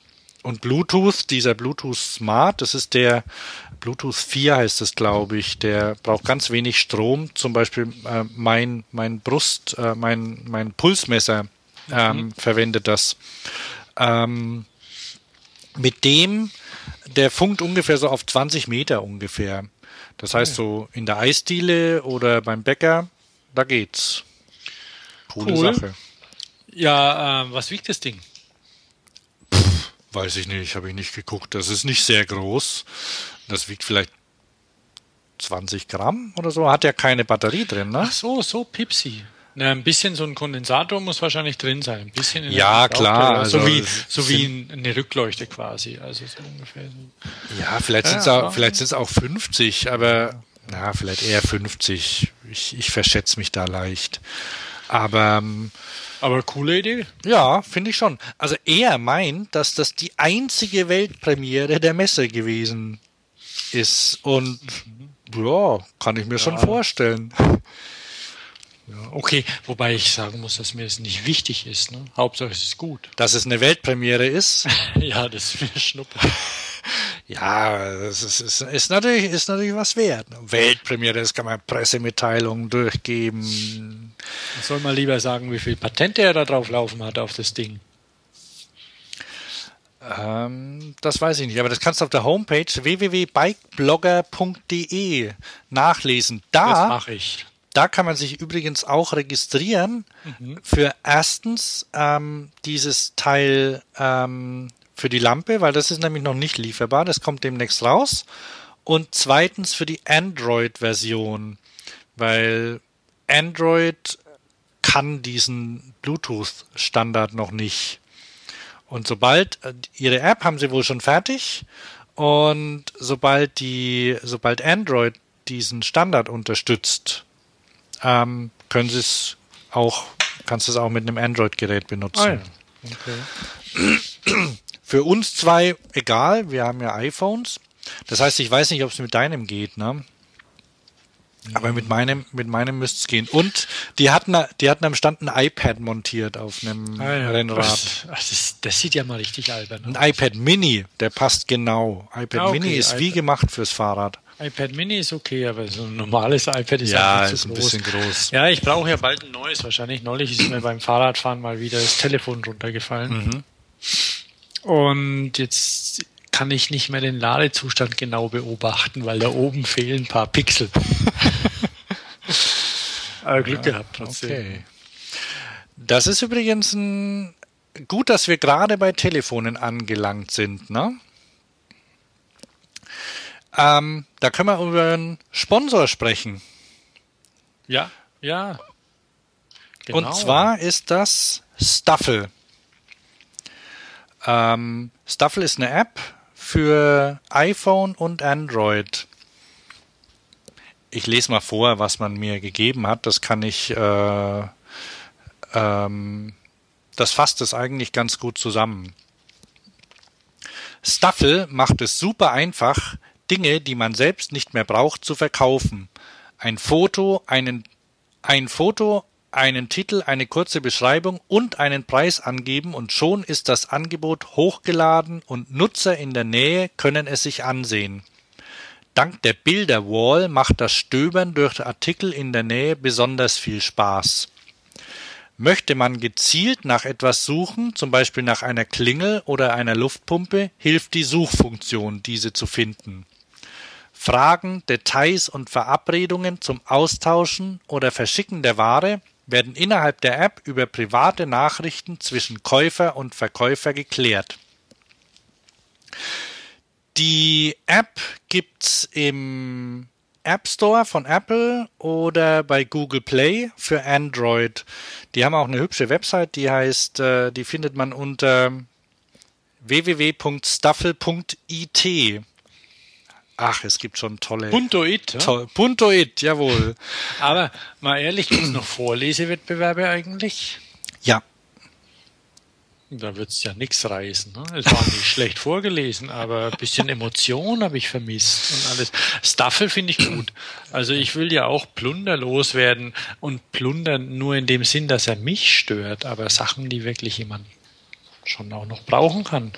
Und Bluetooth, dieser Bluetooth Smart, das ist der Bluetooth 4 heißt es, glaube ich, der braucht ganz wenig Strom. Zum Beispiel äh, mein, mein Brust, äh, mein, mein Pulsmesser ähm, mhm. verwendet das. Ähm, mit dem, der funkt ungefähr so auf 20 Meter ungefähr. Das heißt, so in der Eisdiele oder beim Bäcker, da geht's. Coole cool. Sache. Ja, äh, was wiegt das Ding? Weiß ich nicht, habe ich nicht geguckt. Das ist nicht sehr groß. Das wiegt vielleicht 20 Gramm oder so. Hat ja keine Batterie drin, ne? Ach so, so Pipsi. Na, ein bisschen so ein Kondensator muss wahrscheinlich drin sein. Ein bisschen ja, klar. Also so wie, so wie eine Rückleuchte quasi. Also so ungefähr so. Ja, vielleicht sind es auch, vielleicht auch 50, aber na, vielleicht eher 50. Ich, ich verschätze mich da leicht. Aber ähm, aber coole Idee. Ja, finde ich schon. Also er meint, dass das die einzige Weltpremiere der Messe gewesen ist. Und ja, kann ich mir ja. schon vorstellen. Ja, okay, wobei ich sagen muss, dass mir das nicht wichtig ist. Ne? Hauptsache es ist gut. Dass es eine Weltpremiere ist? ja, das ist mir Schnuppe. Ja, das ist, ist, ist, natürlich, ist natürlich was wert. Weltpremiere, das kann man Pressemitteilungen durchgeben. Ich soll mal lieber sagen, wie viel Patente er da drauf laufen hat auf das Ding. Ähm, das weiß ich nicht, aber das kannst du auf der Homepage www.bikeblogger.de nachlesen. Da, das mache ich. Da kann man sich übrigens auch registrieren mhm. für erstens ähm, dieses Teil ähm, für die Lampe, weil das ist nämlich noch nicht lieferbar, das kommt demnächst raus. Und zweitens für die Android-Version, weil Android kann diesen Bluetooth-Standard noch nicht. Und sobald äh, ihre App haben sie wohl schon fertig und sobald die, sobald Android diesen Standard unterstützt, ähm, können sie es auch, kannst du es auch mit einem Android-Gerät benutzen. Ah, ja. okay. Für uns zwei egal, wir haben ja iPhones. Das heißt, ich weiß nicht, ob es mit deinem geht, ne? Aber mit meinem, mit meinem müsste es gehen. Und die hatten, die hatten am Stand ein iPad montiert auf einem ah, ja. Rennrad. Das, das, das, sieht ja mal richtig albern aus. Ein iPad Mini, der passt genau. iPad ah, okay, Mini ist iPad. wie gemacht fürs Fahrrad. iPad Mini ist okay, aber so ein normales iPad ist ja ist ein bisschen groß. Ja, ich brauche ja bald ein neues wahrscheinlich. Neulich ist mir beim Fahrradfahren mal wieder das Telefon runtergefallen. Mhm. Und jetzt kann ich nicht mehr den Ladezustand genau beobachten, weil da oben fehlen ein paar Pixel. Aber Glück ja, gehabt trotzdem. Okay. Das ist übrigens ein gut, dass wir gerade bei Telefonen angelangt sind, ne? Ähm, da können wir über einen Sponsor sprechen. Ja, ja. Genau. Und zwar ist das Staffel. Ähm, Stuffle ist eine App für iPhone und Android. Ich lese mal vor, was man mir gegeben hat. Das kann ich, äh, ähm, das fasst es eigentlich ganz gut zusammen. Stuffle macht es super einfach, Dinge, die man selbst nicht mehr braucht, zu verkaufen. Ein Foto, einen, ein Foto, einen Titel, eine kurze Beschreibung und einen Preis angeben und schon ist das Angebot hochgeladen und Nutzer in der Nähe können es sich ansehen. Dank der Bilderwall macht das Stöbern durch Artikel in der Nähe besonders viel Spaß. Möchte man gezielt nach etwas suchen, zum Beispiel nach einer Klingel oder einer Luftpumpe, hilft die Suchfunktion, diese zu finden. Fragen, Details und Verabredungen zum Austauschen oder Verschicken der Ware werden innerhalb der App über private Nachrichten zwischen Käufer und Verkäufer geklärt. Die App gibt's im App Store von Apple oder bei Google Play für Android. Die haben auch eine hübsche Website, die heißt, äh, die findet man unter www.staffel.it. Ach, es gibt schon tolle. Puntoit. Toll, Puntoit, jawohl. Aber mal ehrlich, gibt es noch Vorlesewettbewerbe eigentlich? Da wird es ja nichts reißen. Ne? Es war nicht schlecht vorgelesen, aber ein bisschen Emotion habe ich vermisst und alles. Staffel finde ich gut. Also ich will ja auch Plunder loswerden und plundern nur in dem Sinn, dass er mich stört, aber Sachen, die wirklich jemand schon auch noch brauchen kann.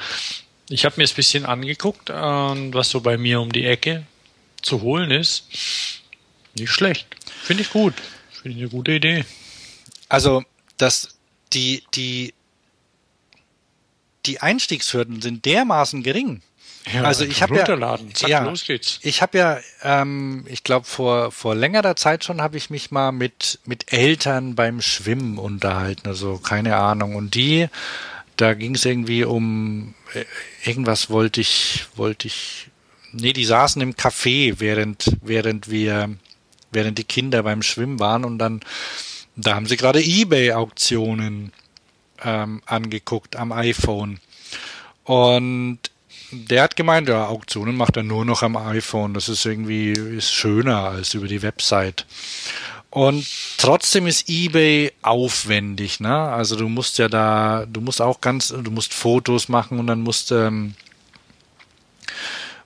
Ich habe mir es ein bisschen angeguckt, was so bei mir um die Ecke zu holen ist. Nicht schlecht. Finde ich gut. Finde ich eine gute Idee. Also, dass die, die die Einstiegshürden sind dermaßen gering. Ja, also ich habe ja, Zack, ja, los geht's. ich habe ja, ähm, ich glaube vor vor längerer Zeit schon habe ich mich mal mit mit Eltern beim Schwimmen unterhalten, also keine Ahnung. Und die, da ging es irgendwie um äh, irgendwas wollte ich wollte ich, nee, die saßen im Café während während wir während die Kinder beim Schwimmen waren und dann da haben sie gerade eBay Auktionen ähm, angeguckt am iPhone. Und der hat gemeint, ja, Auktionen macht er nur noch am iPhone. Das ist irgendwie ist schöner als über die Website. Und trotzdem ist eBay aufwendig, ne? Also du musst ja da, du musst auch ganz, du musst Fotos machen und dann musst ähm,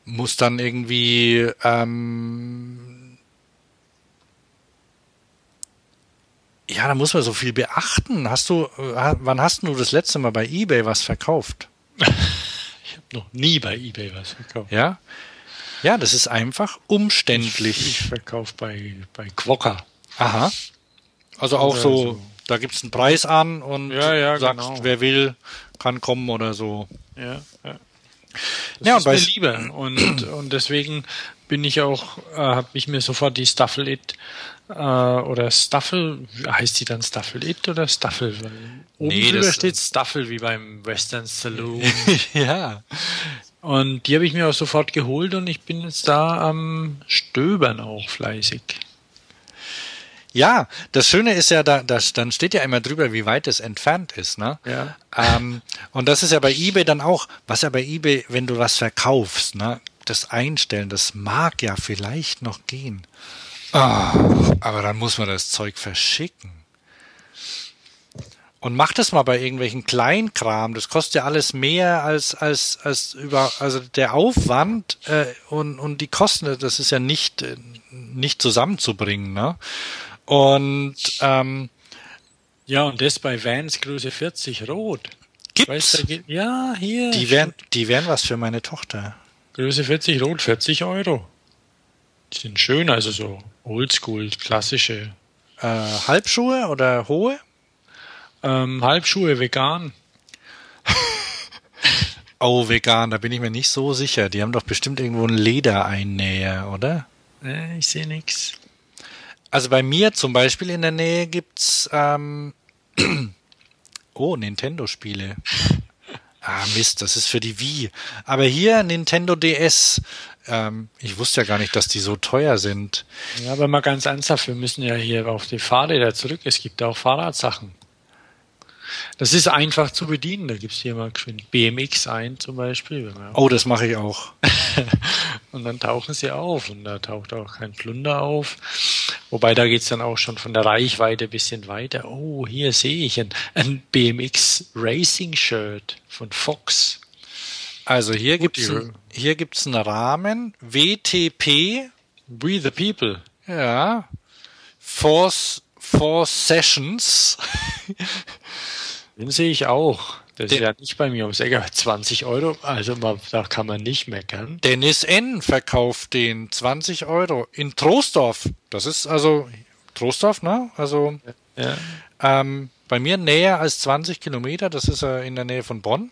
musst dann irgendwie ähm, Ja, da muss man so viel beachten. Hast du, äh, wann hast du das letzte Mal bei eBay was verkauft? ich habe noch nie bei eBay was verkauft. Ja? Ja, das ist einfach umständlich. Ich, ich verkaufe bei, bei Quokka. Aha. Also auch so, so, da gibt's einen Preis an und ja, ja, sagst, genau. wer will, kann kommen oder so. Ja, ja. Das ja, ist mir lieber. Und, und deswegen bin ich auch, äh, habe ich mir sofort die Staffel It äh, oder Staffel, heißt die dann Staffel It oder Staffel? Oben nee, drüber steht Staffel wie beim Western Saloon. ja. Und die habe ich mir auch sofort geholt und ich bin jetzt da am Stöbern auch fleißig. Ja, das Schöne ist ja, da, das, dann steht ja immer drüber, wie weit es entfernt ist, ne? Ja. Ähm, und das ist ja bei eBay dann auch, was ja bei eBay, wenn du was verkaufst, ne? Das Einstellen, das mag ja vielleicht noch gehen. Oh, aber dann muss man das Zeug verschicken. Und mach das mal bei irgendwelchen Kleinkram. Das kostet ja alles mehr als, als, als über, also der Aufwand äh, und, und die Kosten, das ist ja nicht, äh, nicht zusammenzubringen, ne? Und ähm, ja, und das bei Vans Größe 40 rot. Gibt's? Weißt, ja, hier. Die wären, die wären was für meine Tochter. Größe 40 rot, 40 Euro. Die sind schön, also so oldschool, klassische. Äh, Halbschuhe oder hohe? Ähm, Halbschuhe vegan. oh, vegan, da bin ich mir nicht so sicher. Die haben doch bestimmt irgendwo einen Ledereinnäher, oder? Äh, ich sehe nichts. Also bei mir zum Beispiel in der Nähe gibt's ähm, oh Nintendo-Spiele. Ah Mist, das ist für die Wii. Aber hier Nintendo DS. Ähm, ich wusste ja gar nicht, dass die so teuer sind. Ja, aber mal ganz ernsthaft, wir müssen ja hier auf die Fahrräder zurück. Es gibt auch Fahrradsachen. Das ist einfach zu bedienen. Da gibst du hier mal BMX ein zum Beispiel. Oh, das mache ich auch. und dann tauchen sie auf und da taucht auch kein Plunder auf. Wobei da geht's dann auch schon von der Reichweite ein bisschen weiter. Oh, hier sehe ich ein, ein BMX Racing Shirt von Fox. Also hier gibt es hier gibt's einen Rahmen WTP We the People. Ja. Force Four Sessions. Den sehe ich auch. Das Den, ist ja nicht bei mir ums Eck, 20 Euro, also da kann man nicht meckern. Dennis N. verkauft den 20 Euro in Troisdorf. Das ist also Troisdorf, ne? Also ja. ähm, bei mir näher als 20 Kilometer, das ist äh, in der Nähe von Bonn.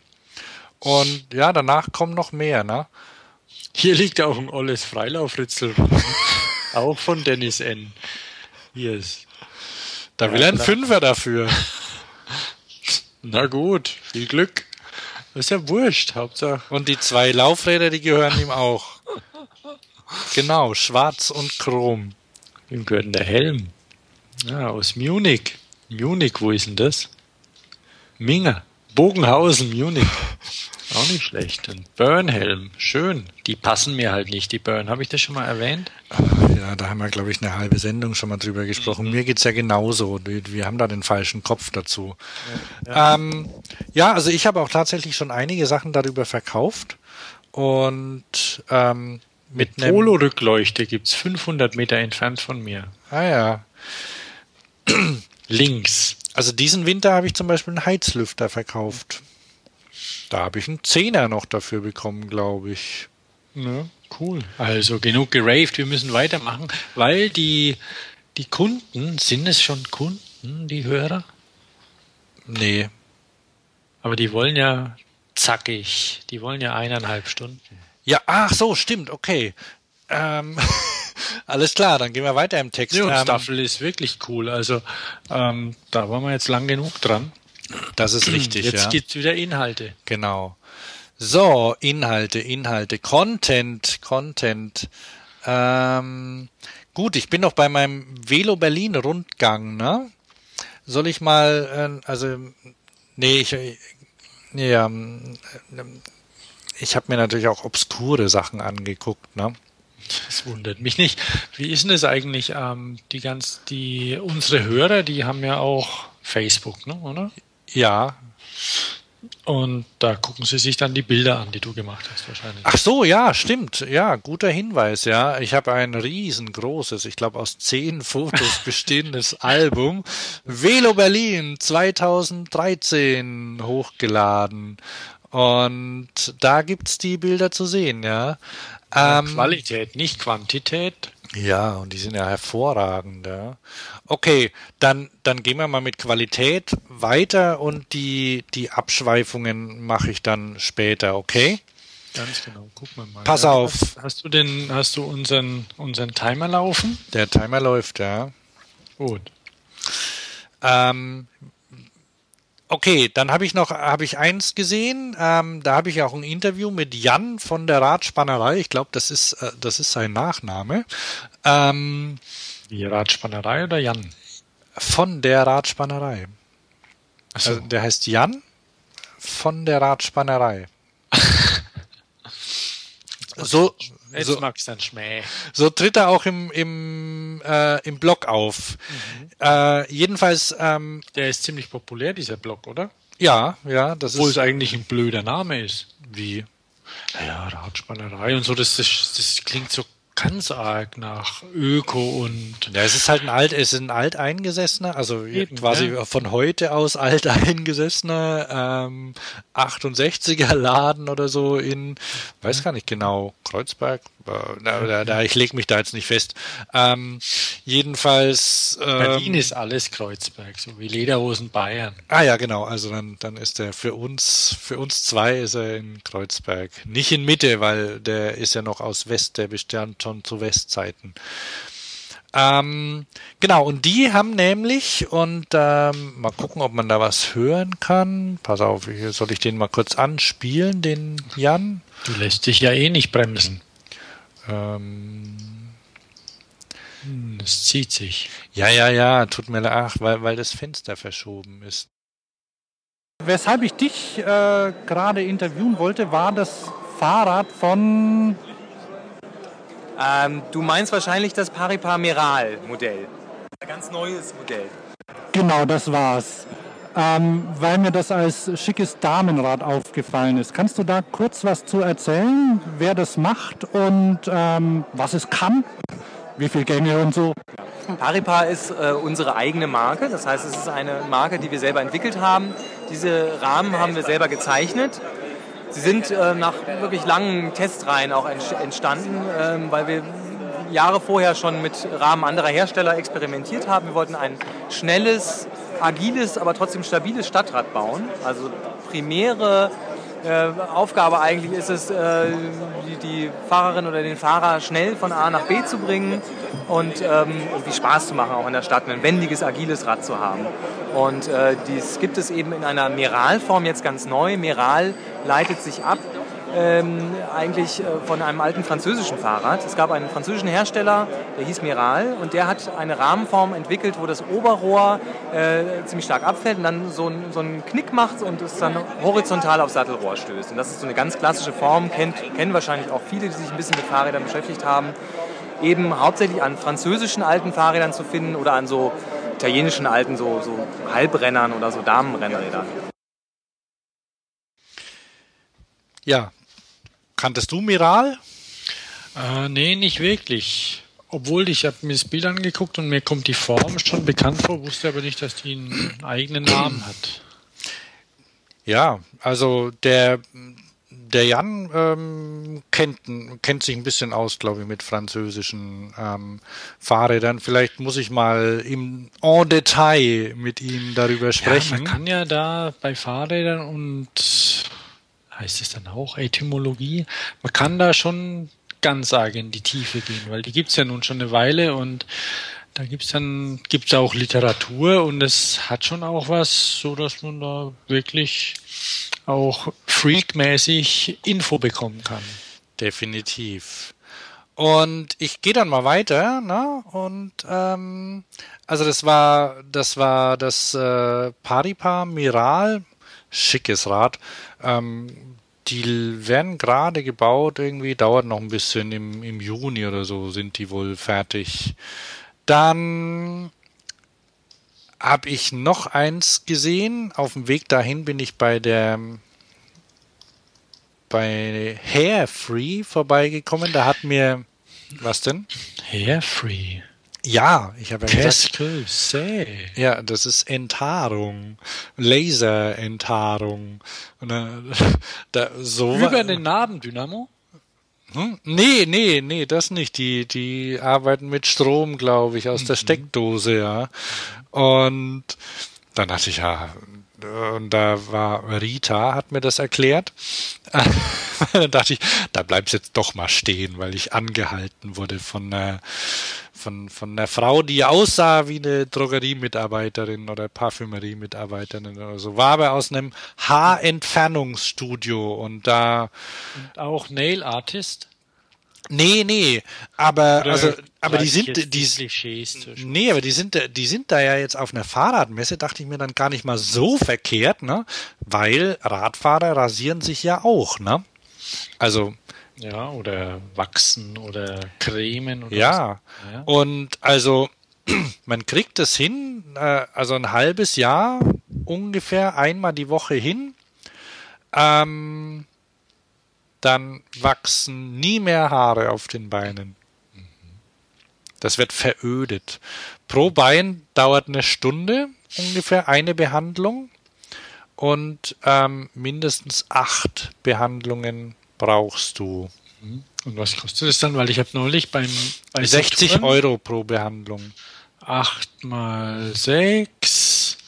Und ja, danach kommen noch mehr, ne? Hier liegt auch ein olles Freilaufritzel. auch von Dennis N. Hier ist. Da will er einen Fünfer dafür. Na gut, viel Glück. Das ist ja wurscht, Hauptsache. Und die zwei Laufräder, die gehören ihm auch. Genau, schwarz und chrom. Wem gehört der Helm? Ja, aus Munich. Munich, wo ist denn das? Minge. Bogenhausen, Munich. Auch nicht schlecht. Ein Burn-Helm. Schön. Die passen mir halt nicht, die Burn. Habe ich das schon mal erwähnt? Ja, da haben wir, glaube ich, eine halbe Sendung schon mal drüber gesprochen. Mhm. Mir geht's ja genauso. Wir haben da den falschen Kopf dazu. Ja, ja. Ähm, ja also ich habe auch tatsächlich schon einige Sachen darüber verkauft. Und ähm, mit, mit Polo-Rückleuchte gibt's 500 Meter entfernt von mir. Ah ja. Links. Also diesen Winter habe ich zum Beispiel einen Heizlüfter verkauft. Da habe ich einen Zehner noch dafür bekommen, glaube ich. Ja, cool. Also genug geraved, wir müssen weitermachen, weil die, die Kunden, sind es schon Kunden, die Hörer? Nee. Aber die wollen ja zackig, die wollen ja eineinhalb Stunden. Ja, ach so, stimmt, okay. Ähm, alles klar, dann gehen wir weiter im Text. Ja, und ähm, Staffel ist wirklich cool. Also ähm, da waren wir jetzt lang genug dran. Das ist richtig. Jetzt ja. gibt's wieder Inhalte. Genau. So, Inhalte, Inhalte, Content, Content. Ähm, gut, ich bin noch bei meinem Velo Berlin Rundgang, ne? Soll ich mal, äh, also, nee, ich, ja, ähm, ich habe mir natürlich auch obskure Sachen angeguckt, ne? Das wundert mich nicht. Wie ist denn das eigentlich? Ähm, die ganz, die unsere Hörer, die haben ja auch Facebook, ne, oder? Ja. Und da gucken sie sich dann die Bilder an, die du gemacht hast wahrscheinlich. Ach so, ja, stimmt. Ja, guter Hinweis, ja. Ich habe ein riesengroßes, ich glaube aus zehn Fotos bestehendes Album Velo Berlin 2013 hochgeladen. Und da gibt's die Bilder zu sehen, ja. Ähm, Qualität, nicht Quantität. Ja, und die sind ja hervorragend. Ja. Okay, dann, dann gehen wir mal mit Qualität weiter und die, die Abschweifungen mache ich dann später, okay? Ganz genau, guck mal mal. Pass ja, auf. Hast, hast, du den, hast du unseren, unseren Timer laufen? Der Timer läuft, ja. Gut. Ähm, Okay, dann habe ich noch habe ich eins gesehen. Ähm, da habe ich auch ein Interview mit Jan von der Radspannerei. Ich glaube, das ist äh, das ist sein Nachname. Ähm, Wie Radspannerei oder Jan? Von der Radspannerei. So. Also, der heißt Jan von der Radspannerei. so, Jetzt so, magst du dann Schmäh. So tritt er auch im, im, äh, im Blog auf. Mhm. Äh, jedenfalls. Ähm, Der ist ziemlich populär, dieser Blog, oder? Ja, ja. Das Obwohl ist, es eigentlich ein blöder Name ist. Wie? Ja, Radspannerei und so, das, das, das klingt so ganz arg nach Öko und. Ja, es ist halt ein alt, es ist ein alteingesessener, also Eben, quasi ja. von heute aus alteingesessener ähm, 68er Laden oder so in, weiß gar nicht genau, Kreuzberg, da, da, ich lege mich da jetzt nicht fest. Ähm, jedenfalls. Ähm, Berlin ist alles Kreuzberg, so wie Lederhosen Bayern. Ah ja, genau. Also dann, dann ist er für uns, für uns zwei ist er in Kreuzberg. Nicht in Mitte, weil der ist ja noch aus West, der bestand schon zu Westzeiten. Ähm, genau, und die haben nämlich, und ähm, mal gucken, ob man da was hören kann. Pass auf, soll ich den mal kurz anspielen, den Jan? Du lässt dich ja eh nicht bremsen. Ähm, hm, es zieht sich. Ja, ja, ja, tut mir leid, weil, weil das Fenster verschoben ist. Weshalb ich dich äh, gerade interviewen wollte, war das Fahrrad von. Ähm, du meinst wahrscheinlich das Paripar Meral Modell. Ein ganz neues Modell. Genau, das war's ähm, weil mir das als schickes Damenrad aufgefallen ist. Kannst du da kurz was zu erzählen, wer das macht und ähm, was es kann? Wie viele Gänge und so? Paripar ist äh, unsere eigene Marke. Das heißt, es ist eine Marke, die wir selber entwickelt haben. Diese Rahmen haben wir selber gezeichnet. Sie sind äh, nach wirklich langen Testreihen auch entstanden, äh, weil wir Jahre vorher schon mit Rahmen anderer Hersteller experimentiert haben. Wir wollten ein schnelles, agiles, aber trotzdem stabiles Stadtrad bauen. Also primäre Äh, Aufgabe eigentlich ist es, äh, die, die, Fahrerin oder den Fahrer schnell von A nach B zu bringen und ähm, irgendwie Spaß zu machen, auch in der Stadt, ein wendiges, agiles Rad zu haben. Und äh, dies gibt es eben in einer Meral-Form jetzt ganz neu. Meral leitet sich ab ähm, eigentlich äh, von einem alten französischen Fahrrad. Es gab einen französischen Hersteller, der hieß Miral und der hat eine Rahmenform entwickelt, wo das Oberrohr äh, ziemlich stark abfällt und dann so, ein, so einen Knick macht und es dann horizontal aufs Sattelrohr stößt. Und das ist so eine ganz klassische Form, kennt, kennen wahrscheinlich auch viele, die sich ein bisschen mit Fahrrädern beschäftigt haben. Eben hauptsächlich an französischen alten Fahrrädern zu finden oder an so italienischen alten so, so Halbrennern oder so Damenrennrädern. Ja, Kanntest du Miral? Äh, nee, nicht wirklich. Obwohl ich habe mir das Bild angeguckt und mir kommt die Form schon bekannt vor, wusste aber nicht, dass die einen eigenen Namen hat. Ja, also der der Jan ähm, kennt, kennt sich ein bisschen aus, glaube ich, mit französischen ähm, Fahrrädern. Vielleicht muss ich mal im en Detail mit ihm darüber sprechen. Ja, man kann ja da bei Fahrrädern und heißt es dann auch Etymologie. Man kann da schon ganz arg in die Tiefe gehen, weil die gibt's ja nun schon eine Weile und da gibt's dann gibt's auch Literatur und es hat schon auch was, so dass man da wirklich auch freakmäßig Info bekommen kann. Definitiv. Und ich gehe dann mal weiter, ne? Und ähm, also das war das war das äh, Paripa Miral, schickes Rad. Ähm, die werden gerade gebaut, irgendwie dauert noch ein bisschen. Im, Im Juni oder so sind die wohl fertig. Dann habe ich noch eins gesehen. Auf dem Weg dahin bin ich bei der bei Hair Free vorbeigekommen. Da hat mir was denn? Hair Free. Ja, ich habe ja gesagt. Ja, das ist Enthaarung, Laserenthaarung. Und da, so Über den Narben, Dynamo? Hm? Nee, nee, nee, das nicht. Die, die arbeiten mit Strom, glaube ich, aus mhm. der Steckdose, ja. Und dann dachte ich, ja, und da war Rita, hat mir das erklärt. dann dachte ich, da bleibst jetzt doch mal stehen, weil ich angehalten wurde von einer von, von einer Frau, die aussah wie eine Drogeriemitarbeiterin oder Parfümeriemitarbeiterin oder so, war aber aus einem Haarentfernungsstudio und da. Und auch Nail Artist? Nee, nee, aber Oder also aber die sind die Nee, aber die sind die sind da ja jetzt auf einer Fahrradmesse, dachte ich mir dann gar nicht mal so verkehrt, ne? Weil Radfahrer rasieren sich ja auch, ne? Also ja, oder wachsen oder cremen oder ja. ja. Und also man kriegt es hin, äh, also ein halbes Jahr ungefähr einmal die Woche hin. Ähm, dann wachsen nie mehr Haare auf den Beinen. Das wird verödet. Pro Bein dauert eine Stunde ungefähr eine Behandlung und ähm, mindestens acht Behandlungen brauchst du. Und was kostet es dann? Weil ich habe neulich beim bei 60 Saturn Euro pro Behandlung. 8 mal 6,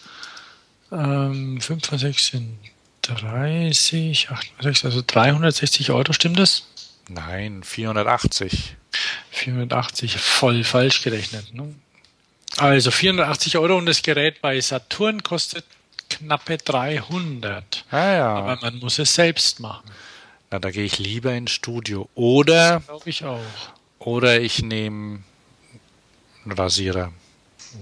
ähm, 5 mal 6 sind 30, 8 mal 6, also 360 Euro, stimmt das? Nein, 480. 480, voll falsch gerechnet. Ne? Also 480 Euro und das Gerät bei Saturn kostet knappe 300. Ah, ja. Aber man muss es selbst machen. Na, da gehe ich lieber ins Studio. Oder. Glaube ich auch. Oder ich nehme einen Rasierer.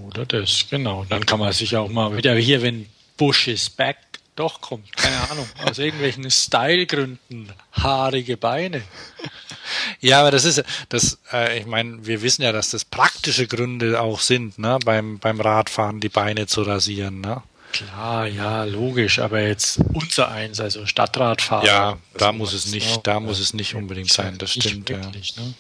Oder das, genau. Dann kann man sich auch mal wieder hier, wenn Bush is back, doch kommt, keine Ahnung, aus irgendwelchen Stylegründen haarige Beine. Ja, aber das ist, das, äh, ich meine, wir wissen ja, dass das praktische Gründe auch sind, ne, beim, beim Radfahren die Beine zu rasieren, ne? Klar, ja, logisch, aber jetzt unser eins, also Stadtradfahrer. Ja, da muss es nicht, da muss es nicht unbedingt sein, das stimmt, wirklich, ja. Ne?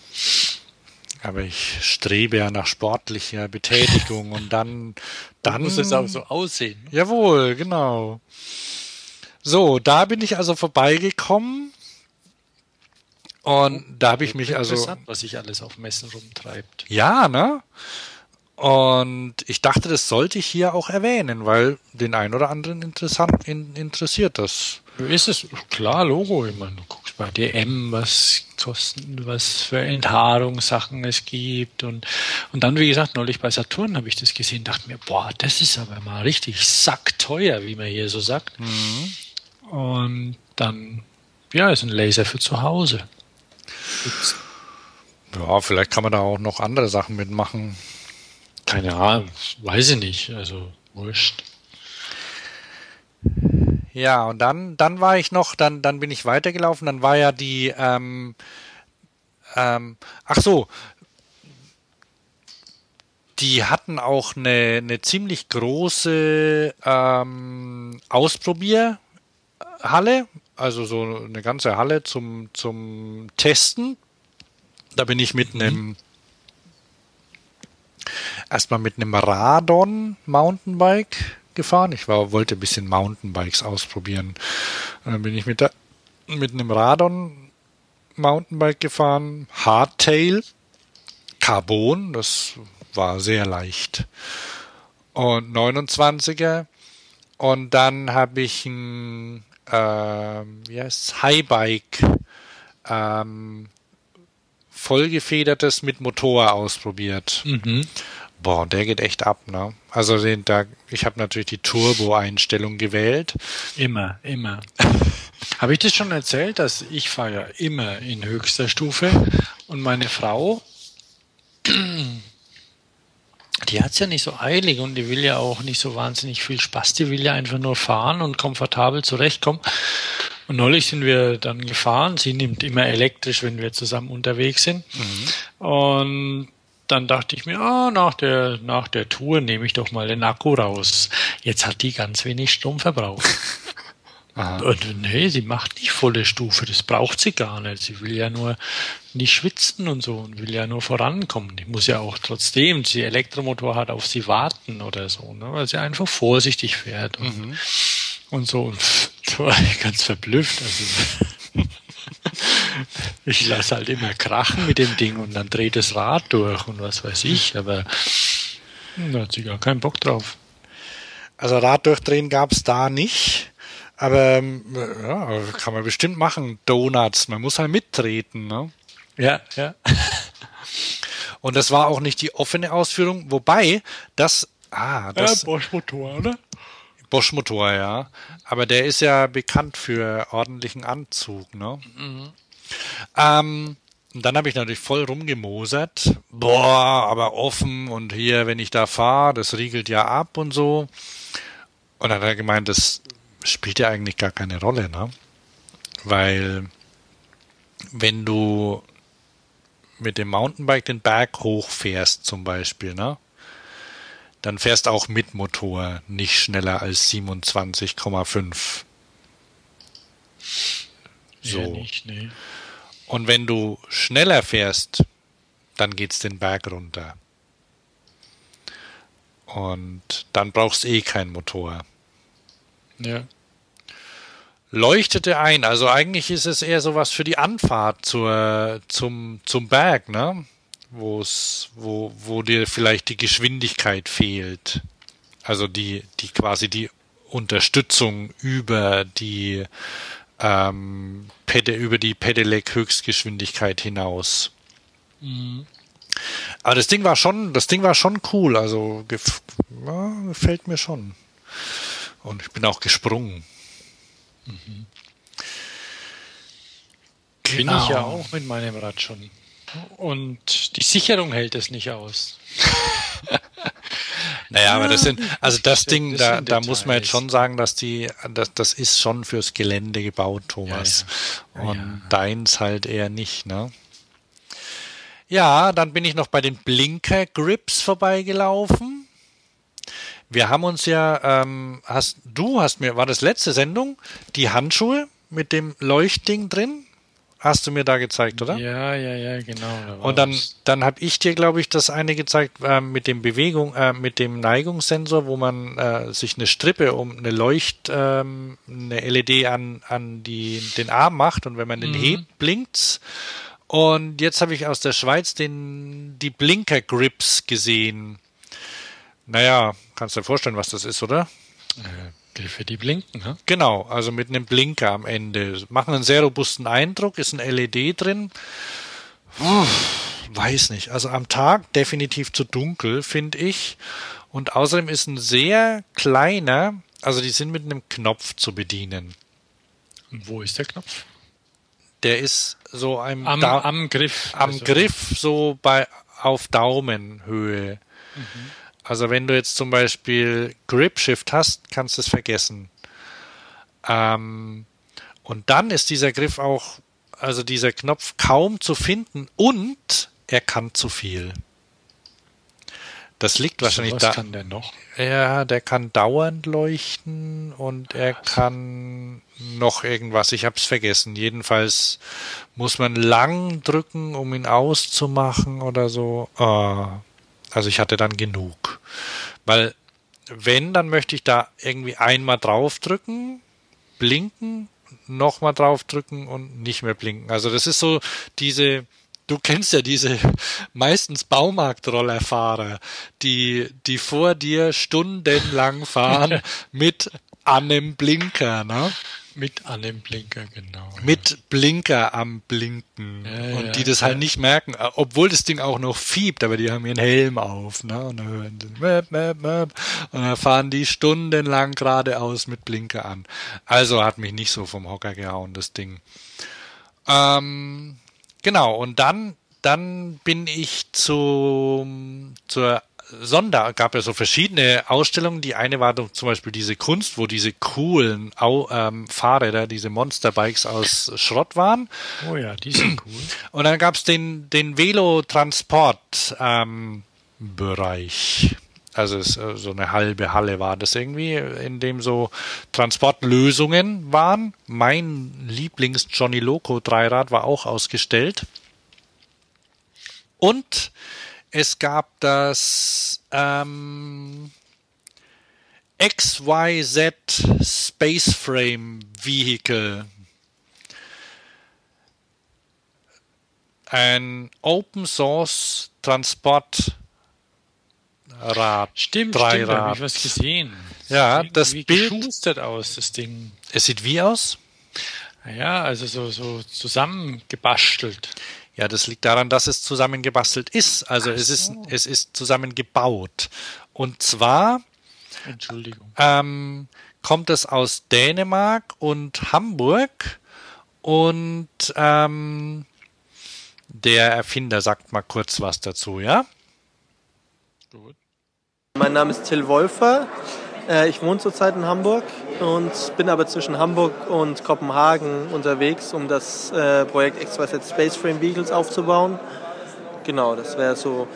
Aber ich strebe ja nach sportlicher Betätigung und dann, dann muss es auch so aussehen. Ne? Jawohl, genau. So, da bin ich also vorbeigekommen und oh, da habe ich mich also. was sich alles auf Messen rumtreibt. Ja, ne? Und ich dachte, das sollte ich hier auch erwähnen, weil den einen oder anderen interessant in, interessiert das. Ist es klar, Logo. Ich meine, du guckst bei DM, was kosten, was für Enthaarungssachen es gibt. Und, und dann, wie gesagt, neulich bei Saturn habe ich das gesehen, dachte mir, boah, das ist aber mal richtig sackteuer, wie man hier so sagt. Mhm. Und dann, ja, ist ein Laser für zu Hause. Gibt's ja, vielleicht kann man da auch noch andere Sachen mitmachen. Keine Ahnung, weiß ich nicht. Also wurscht. Ja, und dann, dann war ich noch, dann, dann bin ich weitergelaufen, dann war ja die, ähm, ähm, ach so, die hatten auch eine, eine ziemlich große ähm, Ausprobierhalle, also so eine ganze Halle zum, zum Testen. Da bin ich mit mhm. einem erstmal mit einem Radon Mountainbike gefahren. Ich war, wollte ein bisschen Mountainbikes ausprobieren. Und dann bin ich mit, der, mit einem Radon Mountainbike gefahren, Hardtail, Carbon, das war sehr leicht. Und 29er. Und dann habe ich ein äh, wie heißt Highbike ähm, vollgefedertes mit Motor ausprobiert. Mhm. Boah, der geht echt ab, ne? Also den, da, ich habe natürlich die Turbo-Einstellung gewählt. Immer, immer. habe ich das schon erzählt, dass ich fahre ja immer in höchster Stufe und meine Frau, die hat's ja nicht so eilig und die will ja auch nicht so wahnsinnig viel Spaß, die will ja einfach nur fahren und komfortabel zurechtkommen. Und neulich sind wir dann gefahren. Sie nimmt immer elektrisch, wenn wir zusammen unterwegs sind. Mhm. Und dann dachte ich mir, ah, nach der, nach der Tour nehme ich doch mal den Akku raus. Jetzt hat die ganz wenig Strom verbraucht. Und nee, sie macht nicht volle Stufe, das braucht sie gar nicht. Sie will ja nur nicht schwitzen und so und will ja nur vorankommen. Die muss ja auch trotzdem, die Elektromotor hat auf sie warten oder so, ne, weil sie einfach vorsichtig fährt und, mhm. und so. Und da war ich ganz verblüfft. Also, ich lasse halt immer krachen mit dem Ding und dann dreht das Rad durch und was weiß ich, aber da hat sie gar keinen Bock drauf. Also Rad durchdrehen gab es da nicht. Aber ähm, ja, kann man bestimmt machen. Donuts, man muss halt mittreten, ne? Ja, ja. Und das war auch nicht die offene Ausführung, wobei das. Ah, das. Ja, Bosch-Motor, oder? Bosch-Motor, ja. Aber der ist ja bekannt für ordentlichen Anzug, ne? Mhm. Ähm, und dann habe ich natürlich voll rumgemosert. Boah, aber offen und hier, wenn ich da fahre, das riegelt ja ab und so. Und dann hat er gemeint, das spielt ja eigentlich gar keine Rolle, ne? Weil wenn du mit dem Mountainbike den Berg hochfährst zum Beispiel, ne? Dann fährst auch mit Motor nicht schneller als 27,5. So. Ja, nicht, nee. Und wenn du schneller fährst, dann geht's den Berg runter. Und dann brauchst du eh keinen Motor. Ja. Leuchtete ein. Also eigentlich ist es eher sowas für die Anfahrt zur, zum, zum Berg, ne? Wo's, wo, wo dir vielleicht die Geschwindigkeit fehlt. Also die, die quasi die Unterstützung über die ähm, Pede, über die Pedelec Höchstgeschwindigkeit hinaus. Mhm. Aber das Ding war schon, das Ding war schon cool. Also gef ja, gefällt mir schon. Und ich bin auch gesprungen. Mhm. Genau. Bin ich ja auch mit meinem Rad schon. Und die Sicherung hält es nicht aus. naja, ja, aber das sind, also das Ding, das da, da muss man jetzt schon sagen, dass die, das, das ist schon fürs Gelände gebaut, Thomas. Ja, ja. Und deins halt eher nicht, ne? Ja, dann bin ich noch bei den Blinker Grips vorbeigelaufen. Wir haben uns ja, ähm, hast du hast mir, war das letzte Sendung, die Handschuhe mit dem Leuchtding drin? Hast du mir da gezeigt, oder? Ja, ja, ja, genau. Da Und dann, dann habe ich dir, glaube ich, das eine gezeigt äh, mit dem Bewegung, äh, mit dem Neigungssensor, wo man äh, sich eine Strippe um eine Leucht, ähm, eine LED an, an die, den Arm macht und wenn man den mhm. hebt, blinkt's. Und jetzt habe ich aus der Schweiz den, die Blinker Grips gesehen. Naja, kannst du dir vorstellen, was das ist, oder? Äh, Griffe, die blinken, ne? Genau, also mit einem Blinker am Ende. Machen einen sehr robusten Eindruck, ist ein LED drin. Puh, weiß nicht. Also am Tag definitiv zu dunkel, finde ich. Und außerdem ist ein sehr kleiner, also die sind mit einem Knopf zu bedienen. Und wo ist der Knopf? Der ist so am, Am, Griff. am also- Griff so bei auf Daumenhöhe. Also wenn du jetzt zum Beispiel Grip Shift hast, kannst du es vergessen. Ähm, und dann ist dieser Griff auch, also dieser Knopf kaum zu finden und er kann zu viel. Das liegt wahrscheinlich Was da. kann der noch? Ja, der kann dauernd leuchten und er kann noch irgendwas. Ich hab's vergessen. Jedenfalls muss man lang drücken, um ihn auszumachen oder so. Ah, also ich hatte dann genug. Weil wenn, dann möchte ich da irgendwie einmal draufdrücken, blinken, nochmal draufdrücken und nicht mehr blinken. Also das ist so diese, du kennst ja diese meistens Baumarktrollerfahrer, die, die vor dir stundenlang fahren mit einem Blinker, ne? Mit einem Blinker, genau. Mit Blinker am Blinken. Ja, und ja, die das halt ja. nicht merken, äh, obwohl das Ding auch noch fiebt, aber die haben ihren Helm auf, ne? Und dann hören sie, möp, möp, möp. und dann fahren die stundenlang geradeaus mit Blinker an. Also hat mich nicht so vom Hocker gehauen, das Ding. Ähm, genau, und dann, dann bin ich zum, zur Sonder, gab ja so verschiedene Ausstellungen. Die eine war zum Beispiel diese Kunst, wo diese coolen Au, ähm, Fahrräder, diese Monsterbikes aus Schrott waren. Oh ja, die sind cool. Und dann gab's den, den Velotransport ähm, Bereich. Also es, äh, so eine halbe Halle war das irgendwie, in dem so Transportlösungen waren. Mein Lieblings Johnny Loco Dreirad war auch ausgestellt. Und es gab das ähm, XYZ Space Frame Vehicle. Ein Open Source Transportrad. Stimmt, Dreirad. stimmt, habe ich was gesehen. Ja, das irgendwie Bild- geschustert aus, das Ding. Es sieht wie aus? Ja, also so, so zusammengebastelt. Ja, das liegt daran, dass es zusammengebastelt ist. Also es ist, es ist zusammengebaut. Und zwar Entschuldigung. ähm, kommt es aus Dänemark und Hamburg und ähm, der Erfinder sagt mal kurz was dazu, ja? Gut. Mein Name ist Till Wolfer. Äh, Ich wohne zurzeit in Hamburg und bin aber zwischen Hamburg und Kopenhagen unterwegs, um das äh, Projekt XYZ Space Frame Vehicles aufzubauen. Genau, das wäre so.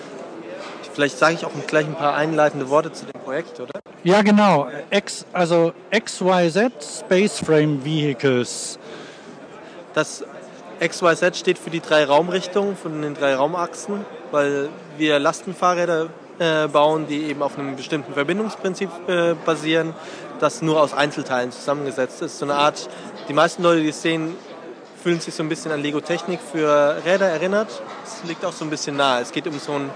Vielleicht sage ich auch gleich ein paar einleitende Worte zu dem Projekt, oder? Ja, genau. X, also XYZ Space Frame Vehicles. Das XYZ steht für die drei Raumrichtungen von den drei Raumachsen, weil wir Lastenfahrräder äh, bauen, die eben auf einem bestimmten Verbindungsprinzip äh, basieren, das nur aus Einzelteilen zusammengesetzt ist. So eine Art, die meisten Leute, die es sehen, fühlen sich so ein bisschen an Lego Technik für Räder erinnert. Es liegt auch so ein bisschen nahe. Es geht um so einen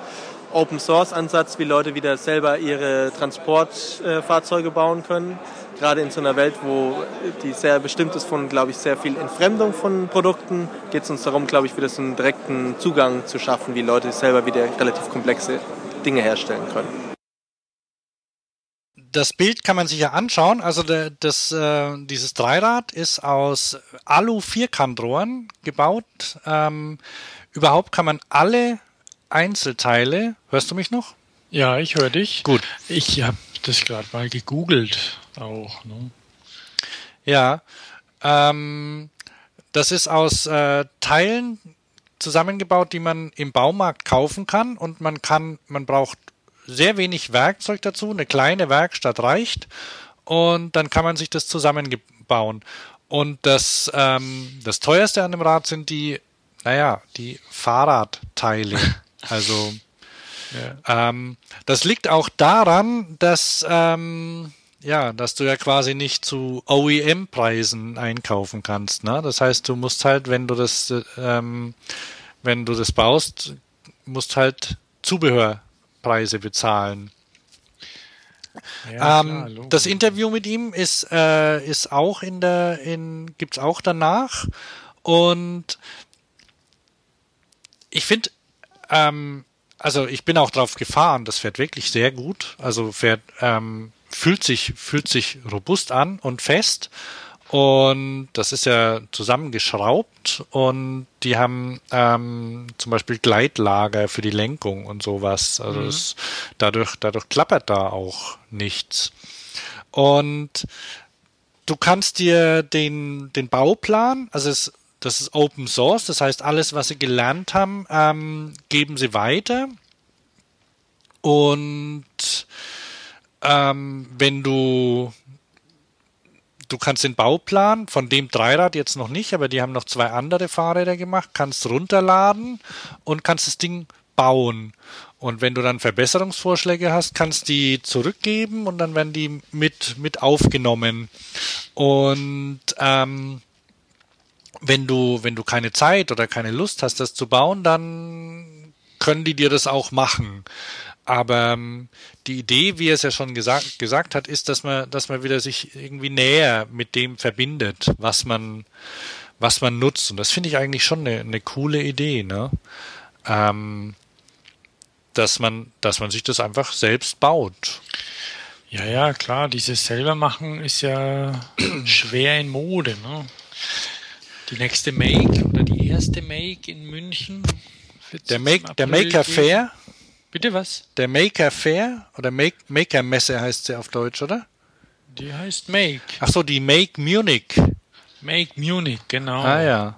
Open Source Ansatz, wie Leute wieder selber ihre Transportfahrzeuge bauen können. Gerade in so einer Welt, wo die sehr bestimmt ist von, glaube ich, sehr viel Entfremdung von Produkten, geht es uns darum, glaube ich, wieder so einen direkten Zugang zu schaffen, wie Leute selber wieder relativ komplexe Dinge herstellen können. Das Bild kann man sich ja anschauen. Also der, das, äh, dieses Dreirad ist aus Alu-Vierkantrohren gebaut. Ähm, überhaupt kann man alle Einzelteile, hörst du mich noch? Ja, ich höre dich. Gut. Ich habe das gerade mal gegoogelt auch. Ne? Ja. Ähm, das ist aus äh, Teilen zusammengebaut, die man im Baumarkt kaufen kann und man kann, man braucht sehr wenig Werkzeug dazu, eine kleine Werkstatt reicht und dann kann man sich das zusammenbauen. Und das, ähm, das teuerste an dem Rad sind die, naja, die Fahrradteile. Also ähm, das liegt auch daran, dass ähm, ja, dass du ja quasi nicht zu OEM-Preisen einkaufen kannst. Ne? Das heißt, du musst halt, wenn du das, äh, ähm, wenn du das baust, musst halt Zubehörpreise bezahlen. Ja, ähm, klar, das Interview mit ihm ist, äh, ist auch in der, in, gibt's auch danach. Und ich finde, ähm, also ich bin auch drauf gefahren, das fährt wirklich sehr gut. Also fährt, ähm, fühlt sich, fühlt sich robust an und fest. Und das ist ja zusammengeschraubt und die haben ähm, zum Beispiel Gleitlager für die Lenkung und sowas. Also es, dadurch, dadurch klappert da auch nichts. Und du kannst dir den, den Bauplan, also es, das ist Open Source, das heißt, alles, was sie gelernt haben, ähm, geben sie weiter. Und ähm, wenn du du kannst den Bauplan von dem Dreirad jetzt noch nicht, aber die haben noch zwei andere Fahrräder gemacht, kannst runterladen und kannst das Ding bauen. Und wenn du dann Verbesserungsvorschläge hast, kannst die zurückgeben und dann werden die mit, mit aufgenommen. Und ähm, wenn du, wenn du keine Zeit oder keine Lust hast, das zu bauen, dann können die dir das auch machen. Aber ähm, die Idee, wie er es ja schon gesagt, gesagt hat, ist, dass man, dass man wieder sich irgendwie näher mit dem verbindet, was man, was man nutzt. Und das finde ich eigentlich schon eine, eine coole Idee, ne? Ähm, dass man, dass man sich das einfach selbst baut. Ja, ja, klar, dieses selber machen ist ja schwer in Mode. Ne? Die nächste Make oder die erste Make in München. Der, Make, der Maker. Fair, Bitte was? der Maker Fair oder Make, Maker Messe heißt sie auf Deutsch, oder? Die heißt Make. Ach so, die Make Munich. Make Munich, genau. Ah ja.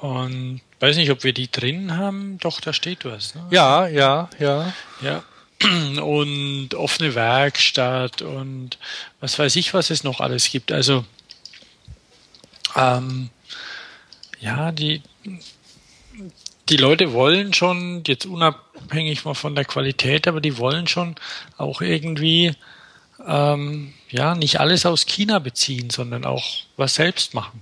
Und weiß nicht, ob wir die drin haben. Doch, da steht was. Ne? Ja, ja, ja. Ja. Und offene Werkstatt und was weiß ich, was es noch alles gibt. Also, ähm, ja, die, die Leute wollen schon, jetzt unabhängig mal von der Qualität, aber die wollen schon auch irgendwie, ähm, ja, nicht alles aus China beziehen, sondern auch was selbst machen.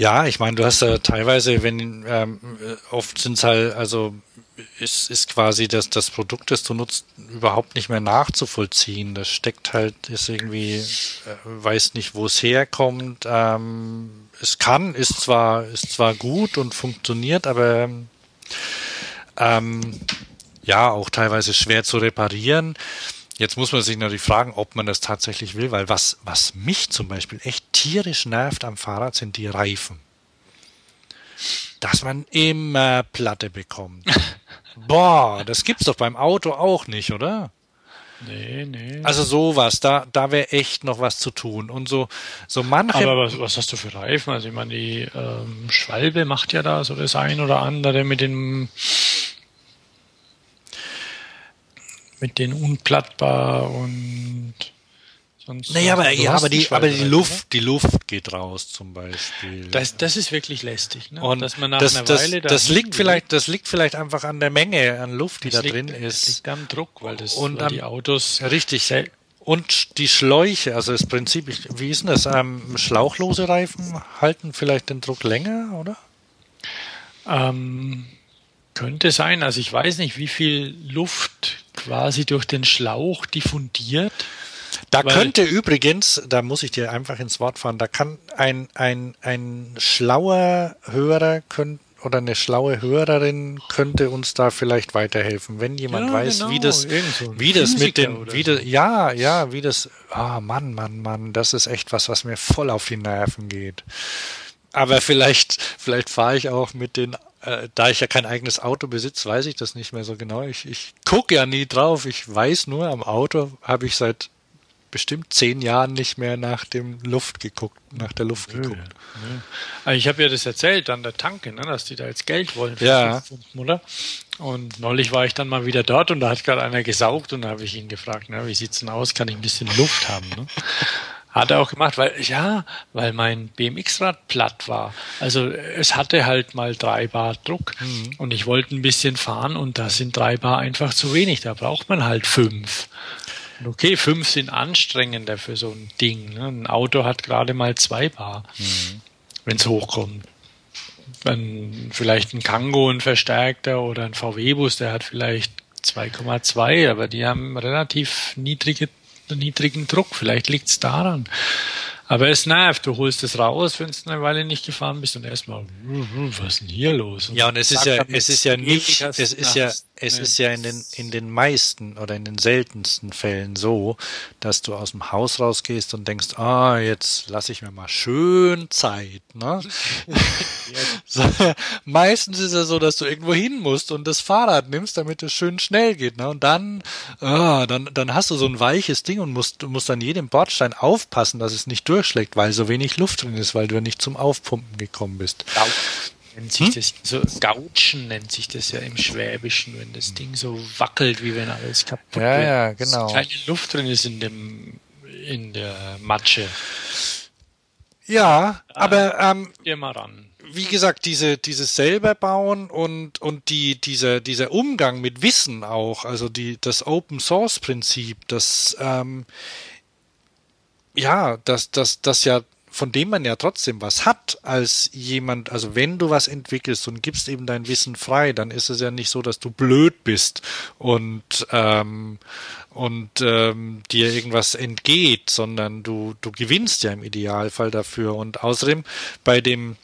Ja, ich meine, du hast ja teilweise, wenn ähm, äh, oft sind es halt, also ist, ist quasi das, das Produkt, das du nutzt, überhaupt nicht mehr nachzuvollziehen. Das steckt halt, ist irgendwie, äh, weiß nicht, wo es herkommt. Ähm, es kann, ist zwar, ist zwar gut und funktioniert, aber ähm, ja, auch teilweise schwer zu reparieren. Jetzt muss man sich natürlich fragen, ob man das tatsächlich will, weil was, was mich zum Beispiel echt tierisch nervt am Fahrrad, sind die Reifen. Dass man immer Platte bekommt. Boah, das gibt's doch beim Auto auch nicht, oder? Nee, nee. Also sowas, da, da wäre echt noch was zu tun. Und so, so manche. Aber was, was hast du für Reifen? Also ich meine, die ähm, Schwalbe macht ja da so das ein oder andere mit dem mit den unplattbar und sonst. naja, aber, ja, aber die, aber die Luft, die Luft geht raus zum Beispiel. Das, das ist wirklich lästig, ne? Und dass man nach das, einer das, Weile da das liegt vielleicht, das liegt vielleicht einfach an der Menge an Luft, die Das da drin liegt, Das ist. liegt am Druck, weil das Und weil am- die Autos Richtig. Und die Schläuche, also das Prinzip, wie ist denn das? Ähm, schlauchlose Reifen halten vielleicht den Druck länger, oder? Ähm, könnte sein. Also ich weiß nicht, wie viel Luft quasi durch den Schlauch diffundiert. Da Weil- könnte übrigens, da muss ich dir einfach ins Wort fahren, da kann ein, ein, ein schlauer Hörer könnt, oder eine schlaue Hörerin könnte uns da vielleicht weiterhelfen, wenn jemand Ja, weiß, genau, wie das, so wie das mit den, wie das, ja, ja, wie das, ah, Mann, Mann, Mann, das ist echt was, was mir voll auf die Nerven geht. Aber vielleicht, vielleicht fahre ich auch mit den, äh, da ich ja kein eigenes Auto besitze, weiß ich das nicht mehr so genau. Ich, ich gucke ja nie drauf. Ich weiß nur, am Auto habe ich seit bestimmt zehn Jahren nicht mehr nach dem Luft geguckt, nach der Luft geguckt. Also ich habe ja das erzählt an der Tanke, ne, dass die da jetzt Geld wollen für Ja. fünf Pfund Mutter. Und neulich war ich dann mal wieder dort und da hat gerade einer gesaugt und da habe ich ihn gefragt, na, wie sieht's denn aus? Kann ich ein bisschen Luft haben? Ne? Hat er auch gemacht, weil ja, weil mein BMX-Rad platt war. Also es hatte halt mal drei Bar Druck und ich wollte ein bisschen fahren und da sind drei Bar einfach zu wenig. Da braucht man halt fünf. Und okay, fünf sind anstrengender für so ein Ding. Ne? Ein Auto hat gerade mal zwei Bar, wenn es hochkommt. Wenn vielleicht ein Kango, ein Verstärkter oder ein VW-Bus, der hat vielleicht 2,2, aber die haben relativ niedrige, niedrigen Druck. Vielleicht liegt es daran. Aber es nervt, du holst es raus, wenn du eine Weile nicht gefahren bist und erstmal, was ist denn hier los? Und ja, und es ist ja, es ist ja nicht, es ist ja, es ist ja in den, in den meisten oder in den seltensten Fällen so, dass du aus dem Haus rausgehst und denkst, ah, jetzt lasse ich mir mal schön Zeit, ne? so, meistens ist es so, dass du irgendwo hin musst und das Fahrrad nimmst, damit es schön schnell geht, ne? Und dann, ah, dann, dann hast du so ein weiches Ding und musst, musst an jedem Bordstein aufpassen, dass es nicht durch durchschlägt, weil so wenig Luft drin ist, weil du nicht zum Aufpumpen gekommen bist. Nennt sich hm? das, so Gautschen nennt sich das ja im Schwäbischen, wenn das Ding so wackelt, wie wenn alles kaputt ja, wird. Ja, genau. Keine Luft drin ist in dem, in der Matsche. Ja, aber ähm, Geh mal ran. Wie gesagt, diese dieses selber bauen und und die dieser dieser Umgang mit Wissen auch, also die das Open Source Prinzip, das ähm, ja, dass das, das ja, von dem man ja trotzdem was hat als jemand, also wenn du was entwickelst und gibst eben dein Wissen frei, dann ist es ja nicht so, dass du blöd bist und ähm, und ähm, dir irgendwas entgeht, sondern du du gewinnst ja im Idealfall dafür und außerdem bei dem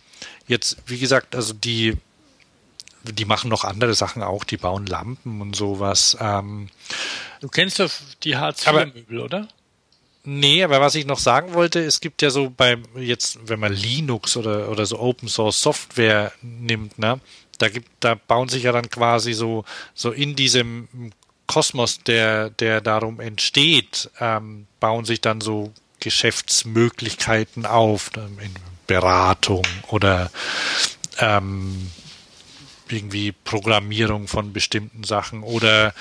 jetzt wie gesagt, also die die machen noch andere Sachen auch, die bauen Lampen und sowas. Ähm, du kennst doch die Hartz-IV-Möbel, oder? Nee, aber was ich noch sagen wollte, es gibt ja so beim, jetzt, wenn man Linux oder, oder so Open Source Software nimmt, ne, da gibt, da bauen sich ja dann quasi so, so in diesem Kosmos, der, der darum entsteht, ähm, bauen sich dann so Geschäftsmöglichkeiten auf, ne, in Beratung oder ähm, irgendwie Programmierung von bestimmten Sachen oder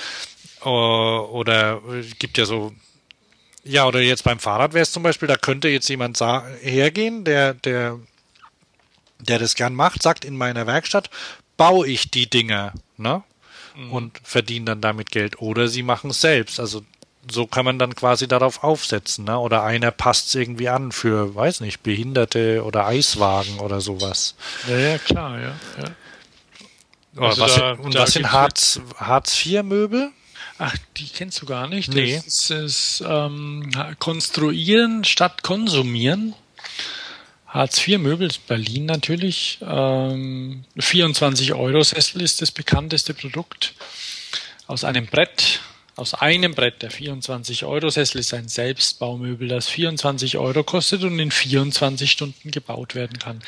oder gibt ja so ja, oder jetzt beim Fahrrad wäre es zum Beispiel, da könnte jetzt jemand hergehen, der, der, der das gern macht, sagt in meiner Werkstatt, baue ich die Dinger, ne? Mhm. Und verdienen dann damit Geld. Oder sie machen es selbst. Also so kann man dann quasi darauf aufsetzen, ne? Oder einer passt es irgendwie an für, weiß nicht, Behinderte oder Eiswagen oder sowas. Ja, ja, klar, ja. ja. Also was, da, und was sind Hartz, Hartz IV Möbel? Ach, die kennst du gar nicht. Nee. Das ist ähm, Konstruieren statt Konsumieren. Hartz-IV-Möbel ist Berlin natürlich. Ähm, 24 Euro Sessel ist das bekannteste Produkt. Aus einem Brett, aus einem Brett. Der 24 Euro Sessel ist ein Selbstbaumöbel, das 24 Euro kostet und in 24 Stunden gebaut werden kann.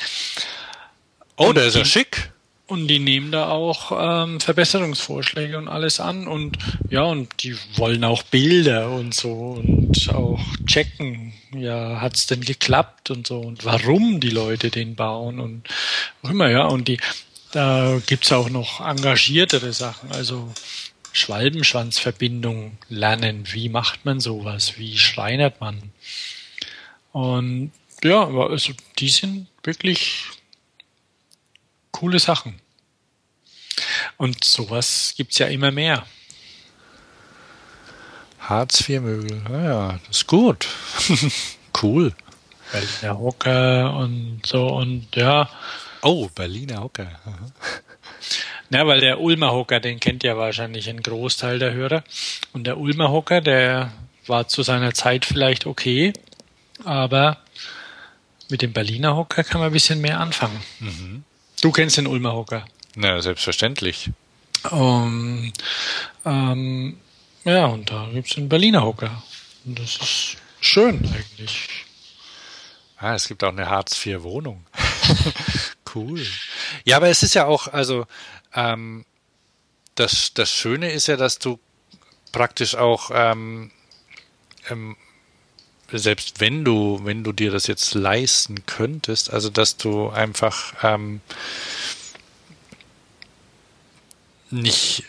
Oh, der ist ja schick. Und die nehmen da auch ähm, Verbesserungsvorschläge und alles an und ja, und die wollen auch Bilder und so und auch checken, ja, hat's denn geklappt und so und warum die Leute den bauen und auch immer, ja, und die, da gibt's auch noch engagiertere Sachen, also Schwalbenschwanzverbindung lernen, wie macht man sowas, wie schreinert man. Und ja, also die sind wirklich coole Sachen. Und sowas gibt's ja immer mehr. Hartz-IV-Möbel, ja, das ist gut. cool. Berliner Hocker und so und ja. Oh, Berliner Hocker. Ja, weil der Ulmer Hocker, den kennt ja wahrscheinlich ein Großteil der Hörer. Und der Ulmer Hocker, der war zu seiner Zeit vielleicht okay, aber mit dem Berliner Hocker kann man ein bisschen mehr anfangen. Mhm. Du kennst den Ulmer Hocker. Na, selbstverständlich. Um, ähm, ja, und da gibt es den Berliner Hocker. Und das ist schön eigentlich. Ah, es gibt auch eine Hartz-IV-Wohnung. cool. Ja, aber es ist ja auch, also ähm, das, das Schöne ist ja, dass du praktisch auch ähm, ähm, selbst wenn du, wenn du dir das jetzt leisten könntest, also dass du einfach ähm, nicht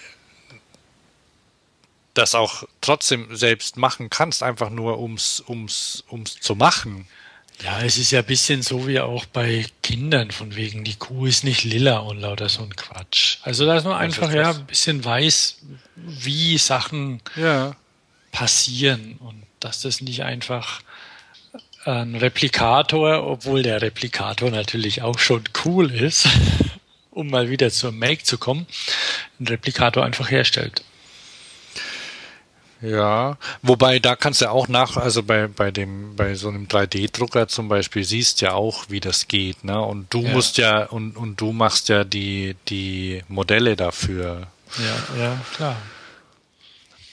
das auch trotzdem selbst machen kannst, einfach nur ums, ums, ums zu machen. Ja, es ist ja ein bisschen so wie auch bei Kindern, von wegen, die Kuh ist nicht lila und lauter so ein Quatsch. Also, dass man einfach ja ein bisschen weiß, wie Sachen ja. Passieren und dass das nicht einfach ein Replikator, obwohl der Replikator natürlich auch schon cool ist, um mal wieder zur Make zu kommen, ein Replikator einfach herstellt. Ja, wobei da kannst du auch nach, also bei, bei dem, bei so einem 3D-Drucker zum Beispiel siehst ja auch, wie das geht, ne? Und du Ja. musst ja, und, und du machst ja die, die Modelle dafür. Ja, ja, klar.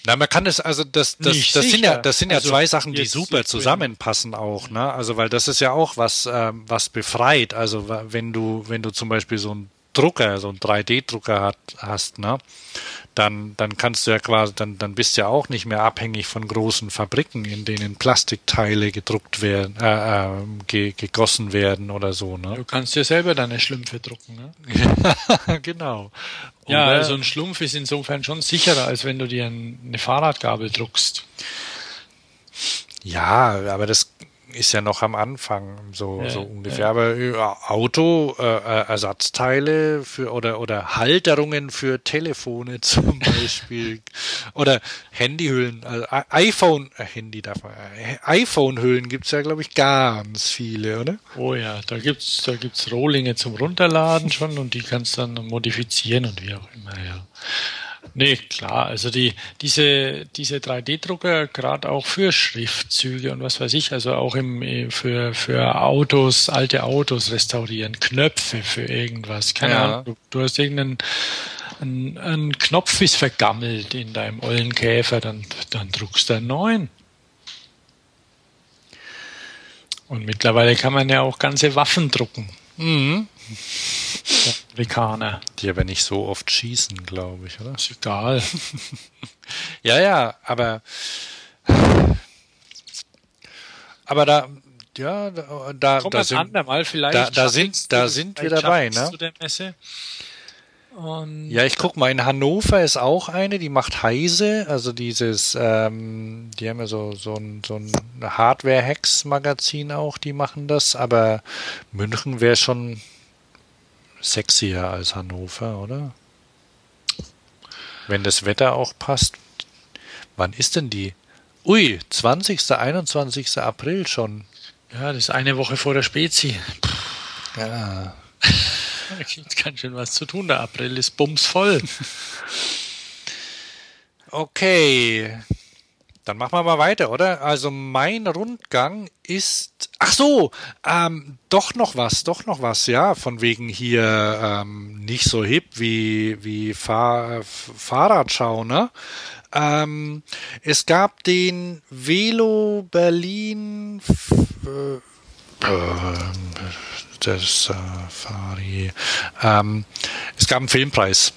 Na, man kann es, also das, das, Nicht das sind ja, das sind ja Also zwei Sachen, die jetzt- super jetzt, zusammenpassen auch, ne? Also weil das ist ja auch was, ähm, was befreit. Also wenn du, wenn du zum Beispiel so einen Drucker, so einen 3D-Drucker hat, hast, ne? Dann, dann kannst du ja quasi, dann, dann bist du ja auch nicht mehr abhängig von großen Fabriken, in denen Plastikteile gedruckt werden, äh, äh, ge, gegossen werden oder so, ne? Du kannst dir selber deine Schlümpfe drucken. Ne? genau. Ja, Oder- also ein Schlumpf ist insofern schon sicherer, als wenn du dir ein, eine Fahrradgabel druckst. Ja, aber das ist ja noch am Anfang so, Ja, so ungefähr. Aber äh, Auto, äh, äh, Ersatzteile für oder oder Halterungen für Telefone zum Beispiel oder Handyhüllen, also iPhone, Handy darf man, iPhone-Hüllen gibt's ja glaube ich ganz viele, oder? Oh ja, da gibt's da gibt's Rohlinge zum Runterladen schon und die kannst dann modifizieren und wie auch immer, ja. Nee, klar, also die, diese, diese 3D-Drucker, gerade auch für Schriftzüge und was weiß ich, also auch im, äh, für, für Autos, alte Autos restaurieren, Knöpfe für irgendwas, keine Ja. Ahnung, du, du hast irgendeinen ein, ein Knopf ist vergammelt in deinem ollen Käfer, dann, dann druckst du einen neuen. Und mittlerweile kann man ja auch ganze Waffen drucken. Mhm. Amerikaner. Die aber nicht so oft schießen, glaube ich, oder? Ist egal. Ja, ja, aber aber da ja, da, da, Kommt da sind, andermal vielleicht. da- da sind- da sind wir dabei, ne? Zu der Messe. Und Ja, ich guck mal, in Hannover ist auch eine, die macht Heise, also dieses, ähm, die haben ja so, so ein, so ein Hardware-Hacks-Magazin auch, die machen das, aber München wäre schon sexier als Hannover, oder? Wenn das Wetter auch passt. Wann ist denn die? Ui, 20., 21. April schon. ja, das ist eine Woche vor der Spezi. Ja. Da gibt ganz schön was zu tun. Der April ist bumsvoll. Okay. Dann machen wir mal weiter, oder? Also mein Rundgang ist. Ach so, ähm, doch noch was, doch noch was, ja, von wegen hier ähm, nicht so hip wie wie Fahr Fahrradschau, ne? Ähm, es gab den Velo Berlin. Äh, das Safari. Ähm, es gab einen Filmpreis.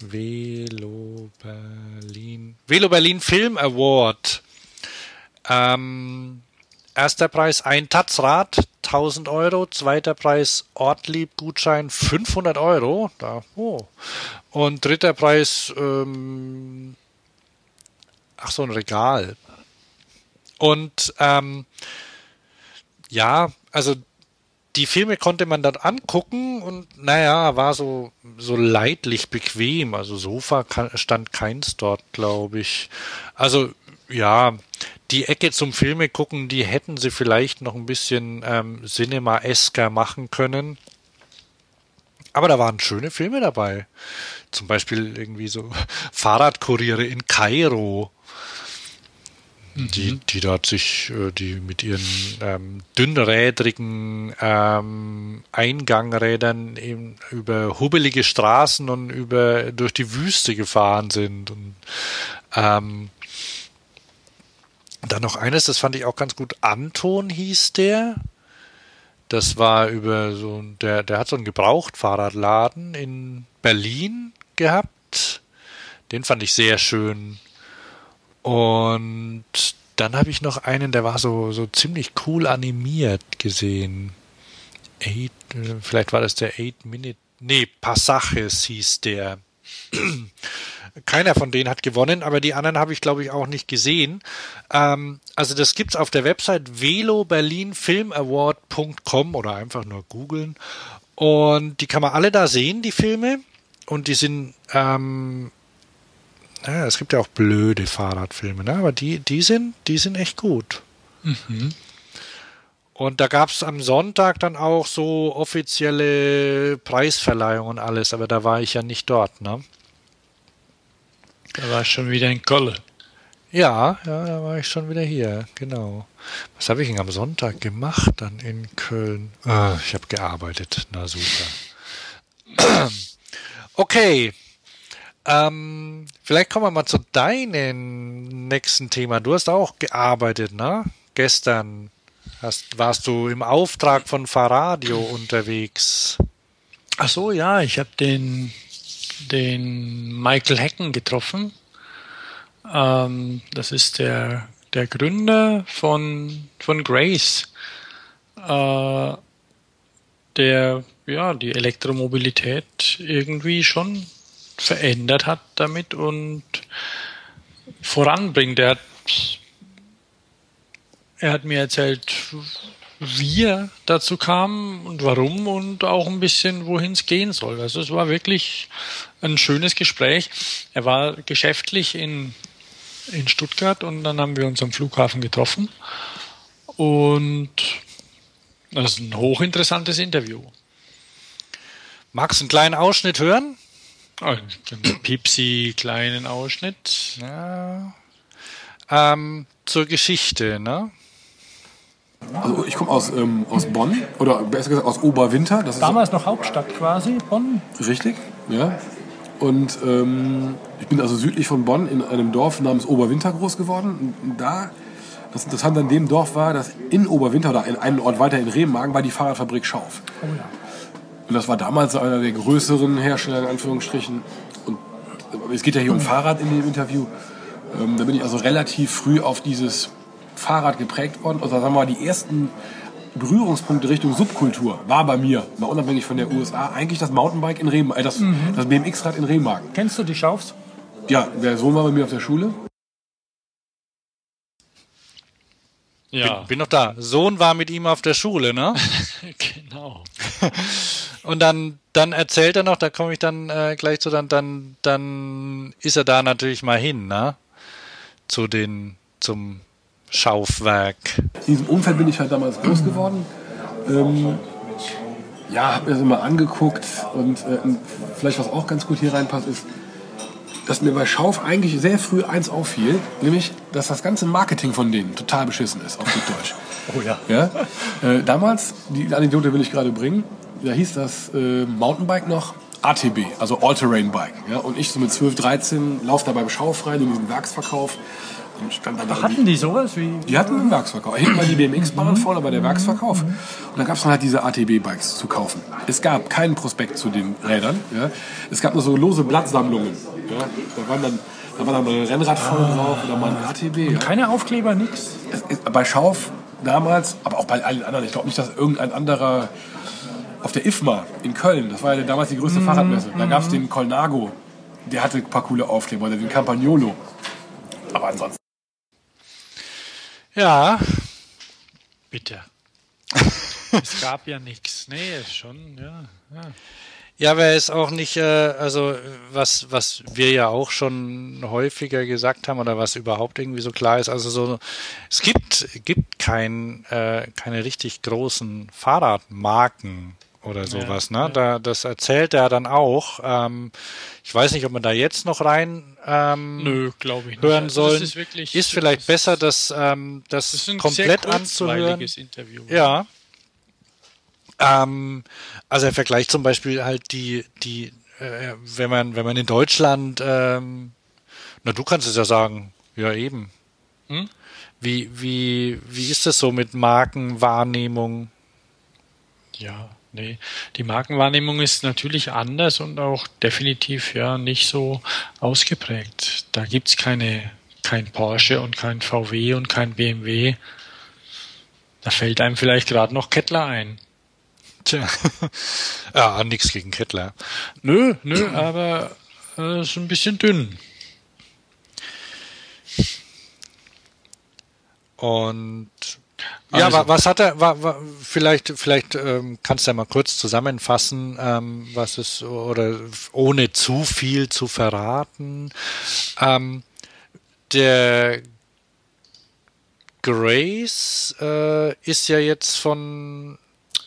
Velo Berlin. Velo Berlin Film Award. Ähm, erster Preis ein Tatzrad, 1000 Euro. Zweiter Preis Ortlieb-Gutschein, 500 Euro. Da, oh. Und dritter Preis, ähm, ach so, ein Regal. Und ähm, ja, also die Filme konnte man dann angucken und naja, war so, so leidlich bequem. Also Sofa kann, stand keins dort, glaube ich. Also ja, die Ecke zum Filme gucken, die hätten sie vielleicht noch ein bisschen ähm, Cinema-esker machen können. Aber da waren schöne Filme dabei. Zum Beispiel irgendwie so Fahrradkuriere in Kairo die, die dort sich, äh, die mit ihren ähm, dünnrädrigen ähm, Eingangrädern eben über hubbelige Straßen und über durch die Wüste gefahren sind. Und ähm, dann noch eines, das fand ich auch ganz gut. Anton hieß der. Das war über so der, der hat so einen Gebrauchtfahrradladen in Berlin gehabt. Den fand ich sehr schön. Und dann habe ich noch einen, der war so, so ziemlich cool animiert gesehen. Eight, vielleicht war das der 8 Minute. Nee, Passages hieß der. Keiner von denen hat gewonnen, aber die anderen habe ich, glaube ich, auch nicht gesehen. Ähm, also das gibt's auf der Website veloberlinfilmaward.com oder einfach nur googeln. Und die kann man alle da sehen, die Filme. Und die sind ähm, naja, es gibt ja auch blöde Fahrradfilme, ne? aber die, die, sind, die sind echt gut. Und da gab es am Sonntag dann auch so offizielle Preisverleihungen und alles, aber da war ich ja nicht dort. Ne? Da war ich schon wieder in Kolle. Ja, ja, da war ich schon wieder hier, genau. Was habe ich denn am Sonntag gemacht dann in Köln? Ah, ich habe gearbeitet, na super. Okay, ähm, vielleicht kommen wir mal zu deinem nächsten Thema. Du hast auch gearbeitet, ne? Gestern hast, warst du im Auftrag von Fahrradio unterwegs. Ach so, ja, ich habe den, den Michael Hecken getroffen. Ähm, das ist der, der Gründer von, von Grace, äh, der ja die Elektromobilität irgendwie schon verändert hat damit und voranbringt. Er hat, er hat mir erzählt, wie er dazu kam und warum und auch ein bisschen, wohin es gehen soll. Also es war wirklich ein schönes Gespräch. Er war geschäftlich in, in Stuttgart und dann haben wir uns am Flughafen getroffen. Und das ist ein hochinteressantes Interview. Magst du einen kleinen Ausschnitt hören? Einen Pipsi kleinen Ausschnitt. Ja. Ähm, zur Geschichte, ne? Also ich komme aus, ähm, aus Bonn oder besser gesagt aus Oberwinter. Das ist Damals noch Hauptstadt quasi, Bonn. Richtig, ja. Und ähm, ich bin also südlich von Bonn in einem Dorf namens Oberwinter groß geworden. Und da, das Interessante an dem Dorf war, dass in Oberwinter oder in einem Ort weiter in Remagen war die Fahrradfabrik Schauf. Oh ja. Und das war damals einer der größeren Hersteller in Anführungsstrichen. Und es geht ja hier um Fahrrad in dem Interview. Ähm, da bin ich also relativ früh auf dieses Fahrrad geprägt worden. Also sagen wir mal, die ersten Berührungspunkte Richtung Subkultur war bei mir, mal unabhängig von der USA, eigentlich das Mountainbike in Remagen, äh, das, das BMX-Rad in Remagen. Kennst du die Schaufs? Ja, der Sohn war bei mir auf der Schule. Ja, Bin, bin noch da. Sohn war mit ihm auf der Schule, ne? genau. Und dann, dann erzählt er noch, da komme ich dann äh, gleich zu, dann, dann, dann ist er da natürlich mal hin, ne? Zu den, zum Schaufwerk. In diesem Umfeld bin ich halt damals groß geworden. Ähm, ja, habe mir das immer angeguckt und äh, vielleicht was auch ganz gut hier reinpasst ist, dass mir bei Schauf eigentlich sehr früh eins auffiel, nämlich, dass das ganze Marketing von denen total beschissen ist, auf gut Deutsch. Oh ja. Ja? Äh, damals, die Anekdote will ich gerade bringen, da hieß das äh, Mountainbike noch ATB, also All-Terrain Bike. Ja? Und ich so mit 12, 13 laufe da beim Schauf rein in diesen Werksverkauf und stand da Hatten die sowas wie. die hatten einen Werksverkauf. Hinten war die BMX-Bahn, vorne war der Werksverkauf. Und dann gab es dann halt diese ATB-Bikes zu kaufen. Es gab keinen Prospekt zu den Rädern. Ja. Es gab nur so lose Blattsammlungen. Ja. Da, waren dann, da war dann ein Rennrad vorne drauf oder mal ein ATB. Ja. Keine Aufkleber, nix. Ist- Bei Schauf damals, aber auch bei allen anderen. Ich glaube nicht, dass irgendein anderer auf der IFMA in Köln, das war ja damals die größte Fahrradmesse, da gab es den Colnago, der hatte ein paar coole Aufkleber, oder den Campagnolo. Aber ansonsten. Ja, Bitte. es gab ja nichts. Nee, schon, ja. ja. Ja, aber es ist auch nicht, äh, also was, was wir ja auch schon häufiger gesagt haben oder was überhaupt irgendwie so klar ist, also so, es gibt, gibt kein, äh, keine richtig großen Fahrradmarken oder sowas, ne? Da, das erzählt er dann auch. Ähm, ich weiß nicht, ob man da jetzt noch rein ähm, Nö, glaube ich nicht. hören Also sollen. Ist, wirklich, ist vielleicht das besser, das, ähm, das, Das ist ein komplett anzuhören. Interview. Ja. Ähm, also er vergleicht zum Beispiel halt die, die, äh, wenn man, wenn man in Deutschland, ähm, na du kannst es ja sagen, ja eben. Hm? Wie, wie, wie ist das so mit Markenwahrnehmung? Ja, nee. Die Markenwahrnehmung ist natürlich anders und auch definitiv ja nicht so ausgeprägt. Da gibt's keine, kein Porsche und kein VW und kein BMW. Da fällt einem vielleicht gerade noch Kettler ein. Tja. ja, nix gegen Kettler. Nö, nö, aber äh, ist ein bisschen dünn. Und ja, Also- wa- was hat er, wa, wa, vielleicht, vielleicht ähm, kannst du ja mal kurz zusammenfassen, ähm, was es, oder ohne zu viel zu verraten. Ähm, der Grace äh, ist ja jetzt von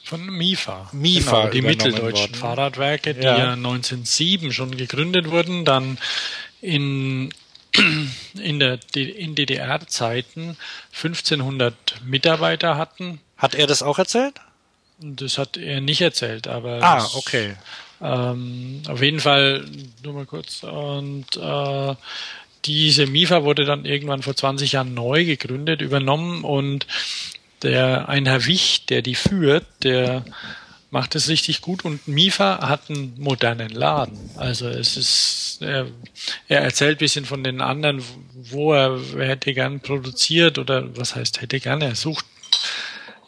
Von MIFA. MIFA genau, die mitteldeutschen worden. Fahrradwerke, die Ja. ja. 1907 schon gegründet wurden, dann in in, der, in DDR-Zeiten 1500 Mitarbeiter hatten. Hat er das auch erzählt? Das hat er nicht erzählt, aber. Ah, okay. Ähm, auf jeden Fall, nur mal kurz. Und äh, diese MIFA wurde dann irgendwann vor 20 Jahren neu gegründet, übernommen und der ein Herr Wich, der die führt, der macht es richtig gut und Mifa hat einen modernen Laden. Also es ist, er, er erzählt bisschen von den anderen, wo er, er hätte gern produziert oder was heißt hätte gern, er sucht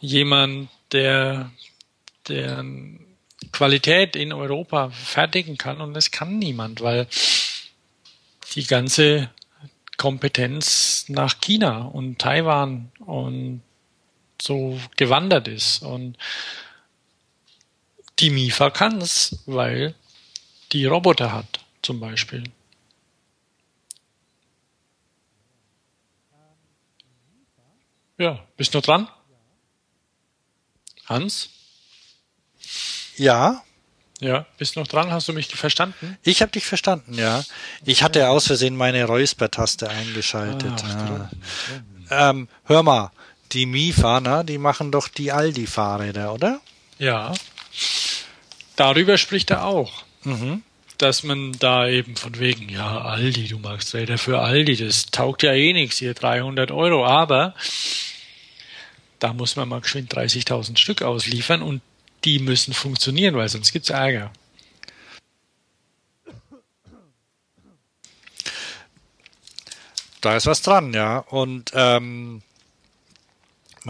jemand, der, der Qualität in Europa fertigen kann und das kann niemand, weil die ganze Kompetenz nach China und Taiwan und so gewandert ist und die MIFA kann es, weil die Roboter hat, zum Beispiel. Ja, bist du noch dran? Hans? Ja. Ja, bist du noch dran? Hast du mich verstanden? Ich habe dich verstanden, ja. Ich hatte aus Versehen meine Räusper-Taste eingeschaltet. Ah, ja. ähm, hör mal, die MIFA, ne, die machen doch die Aldi-Fahrräder, oder? Ja. Darüber spricht er auch. Mhm. Dass man da eben von wegen, ja, Aldi, du magst Räder für Aldi, das taugt ja eh nichts, hier 300 Euro, aber da muss man mal geschwind 30.000 Stück ausliefern und die müssen funktionieren, weil sonst gibt's Ärger. Da ist was dran, ja. Und, ähm,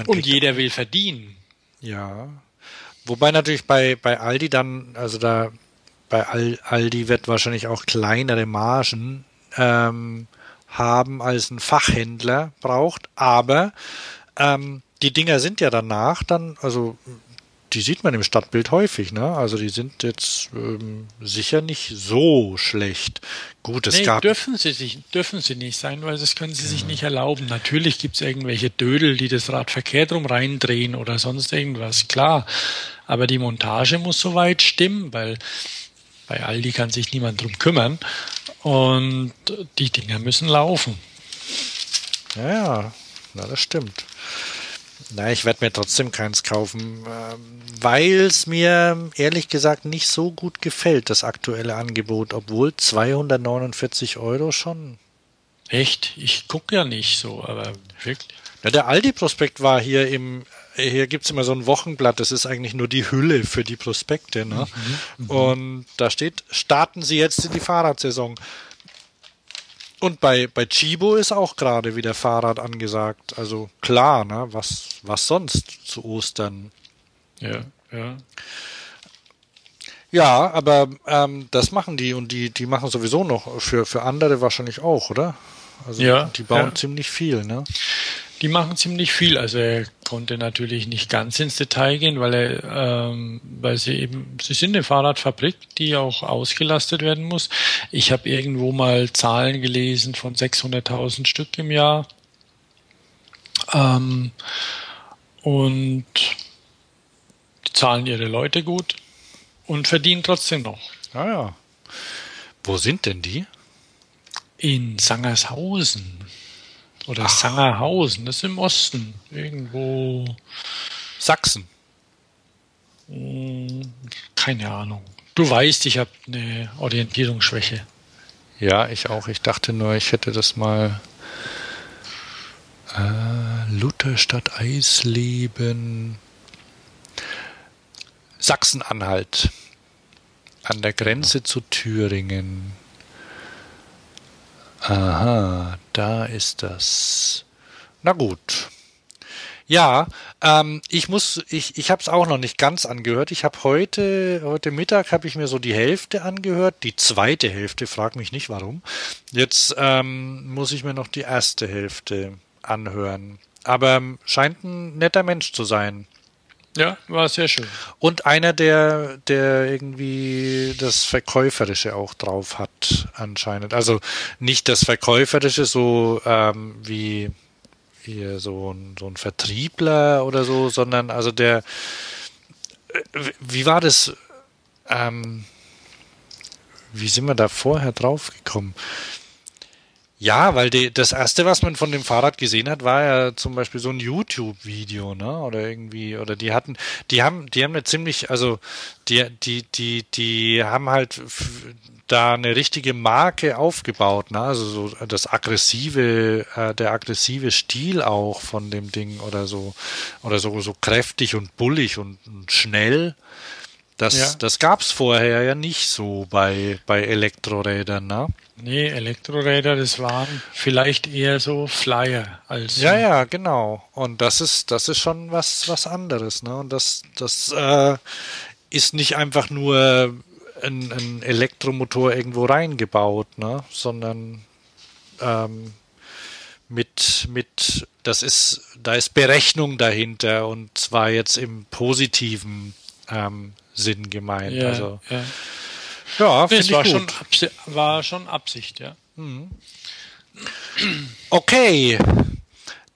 und jeder will verdienen. Ja. Wobei natürlich bei, bei Aldi dann, also da bei Aldi wird wahrscheinlich auch kleinere Margen ähm, haben, als ein Fachhändler braucht, aber ähm, die Dinger sind ja danach dann, also die sieht man im Stadtbild häufig, ne? Also die sind jetzt ähm, sicher nicht so schlecht. Gut, es nee, gab. Dürfen sie, sich, dürfen sie nicht sein, weil das können sie ja. sich nicht erlauben. Natürlich gibt es irgendwelche Dödel, die das Rad verkehrt rum reindrehen oder sonst irgendwas, klar. Aber die Montage muss soweit stimmen, weil bei Aldi kann sich niemand drum kümmern. Und die Dinger müssen laufen. Ja, ja, na, das stimmt. Na, ich werde mir trotzdem keins kaufen, ähm, weil es mir ehrlich gesagt nicht so gut gefällt, das aktuelle Angebot, obwohl 249 Euro schon. Echt? Ich gucke ja nicht so, aber wirklich. Ja, der Aldi-Prospekt war hier im, hier gibt's immer so ein Wochenblatt, das ist eigentlich nur die Hülle für die Prospekte. Ne? Mhm, mhm. Und da steht, starten Sie jetzt in die Fahrradsaison. Und bei, bei Chibo ist auch gerade wieder Fahrrad angesagt. Also klar, ne? Was, was sonst zu Ostern? Ja, ja. Ja, aber ähm, das machen die und die, die machen sowieso noch für, für andere wahrscheinlich auch, oder? Also ja, die bauen ja. ziemlich viel, ne? Die machen ziemlich viel. Also er konnte natürlich nicht ganz ins Detail gehen, weil er, ähm, weil sie eben, sie sind eine Fahrradfabrik, die auch ausgelastet werden muss. Ich habe irgendwo mal Zahlen gelesen von 600.000 Stück im Jahr. Ähm, und die zahlen ihre Leute gut und verdienen trotzdem noch. Ah ja. Wo sind denn die? In Sangershausen. Oder Ach. Sangerhausen, das ist im Osten. Irgendwo. Sachsen. Hm, keine Ahnung. Du weißt, ich habe eine Orientierungsschwäche. Ja, ich auch. Ich dachte nur, ich hätte das mal. Äh, Lutherstadt Eisleben. Sachsen-Anhalt. An der Grenze zu Thüringen. Aha, da ist das. Na gut. Ja, ähm, ich muss, ich, ich habe es auch noch nicht ganz angehört. Ich habe heute, heute Mittag habe ich mir so die Hälfte angehört, die zweite Hälfte, frag mich nicht warum. Jetzt ähm, muss ich mir noch die erste Hälfte anhören. Aber ähm, scheint ein netter Mensch zu sein. Ja, war sehr schön. Und einer, der, der irgendwie das Verkäuferische auch drauf hat, anscheinend. Also nicht das Verkäuferische so ähm, wie hier so ein, so ein Vertriebler oder so, sondern also der, äh, wie war das? Ähm, wie sind wir da vorher drauf gekommen? Ja, weil die, das erste, was man von dem Fahrrad gesehen hat, war ja zum Beispiel so ein YouTube-Video, ne? Oder irgendwie, oder die hatten, die haben, die haben eine ziemlich, also die, die, die, die haben halt da eine richtige Marke aufgebaut, ne? Also so das aggressive, äh, der aggressive Stil auch von dem Ding oder so, oder so, so kräftig und bullig und, und schnell. Das, ja. das gab's vorher ja nicht so bei, bei Elektrorädern, ne? Nee, Elektroräder, das waren vielleicht eher so Flyer als. Ja, ja, genau. Und das ist, das ist schon was, was anderes, ne? Und das, das äh, ist nicht einfach nur ein, ein Elektromotor irgendwo reingebaut, ne? Sondern ähm, mit, mit, das ist, da ist Berechnung dahinter und zwar jetzt im positiven ähm, Sinn gemeint. Ja, also, ja. ja finde ich war gut. Schon war schon Absicht, ja. Mhm. Okay,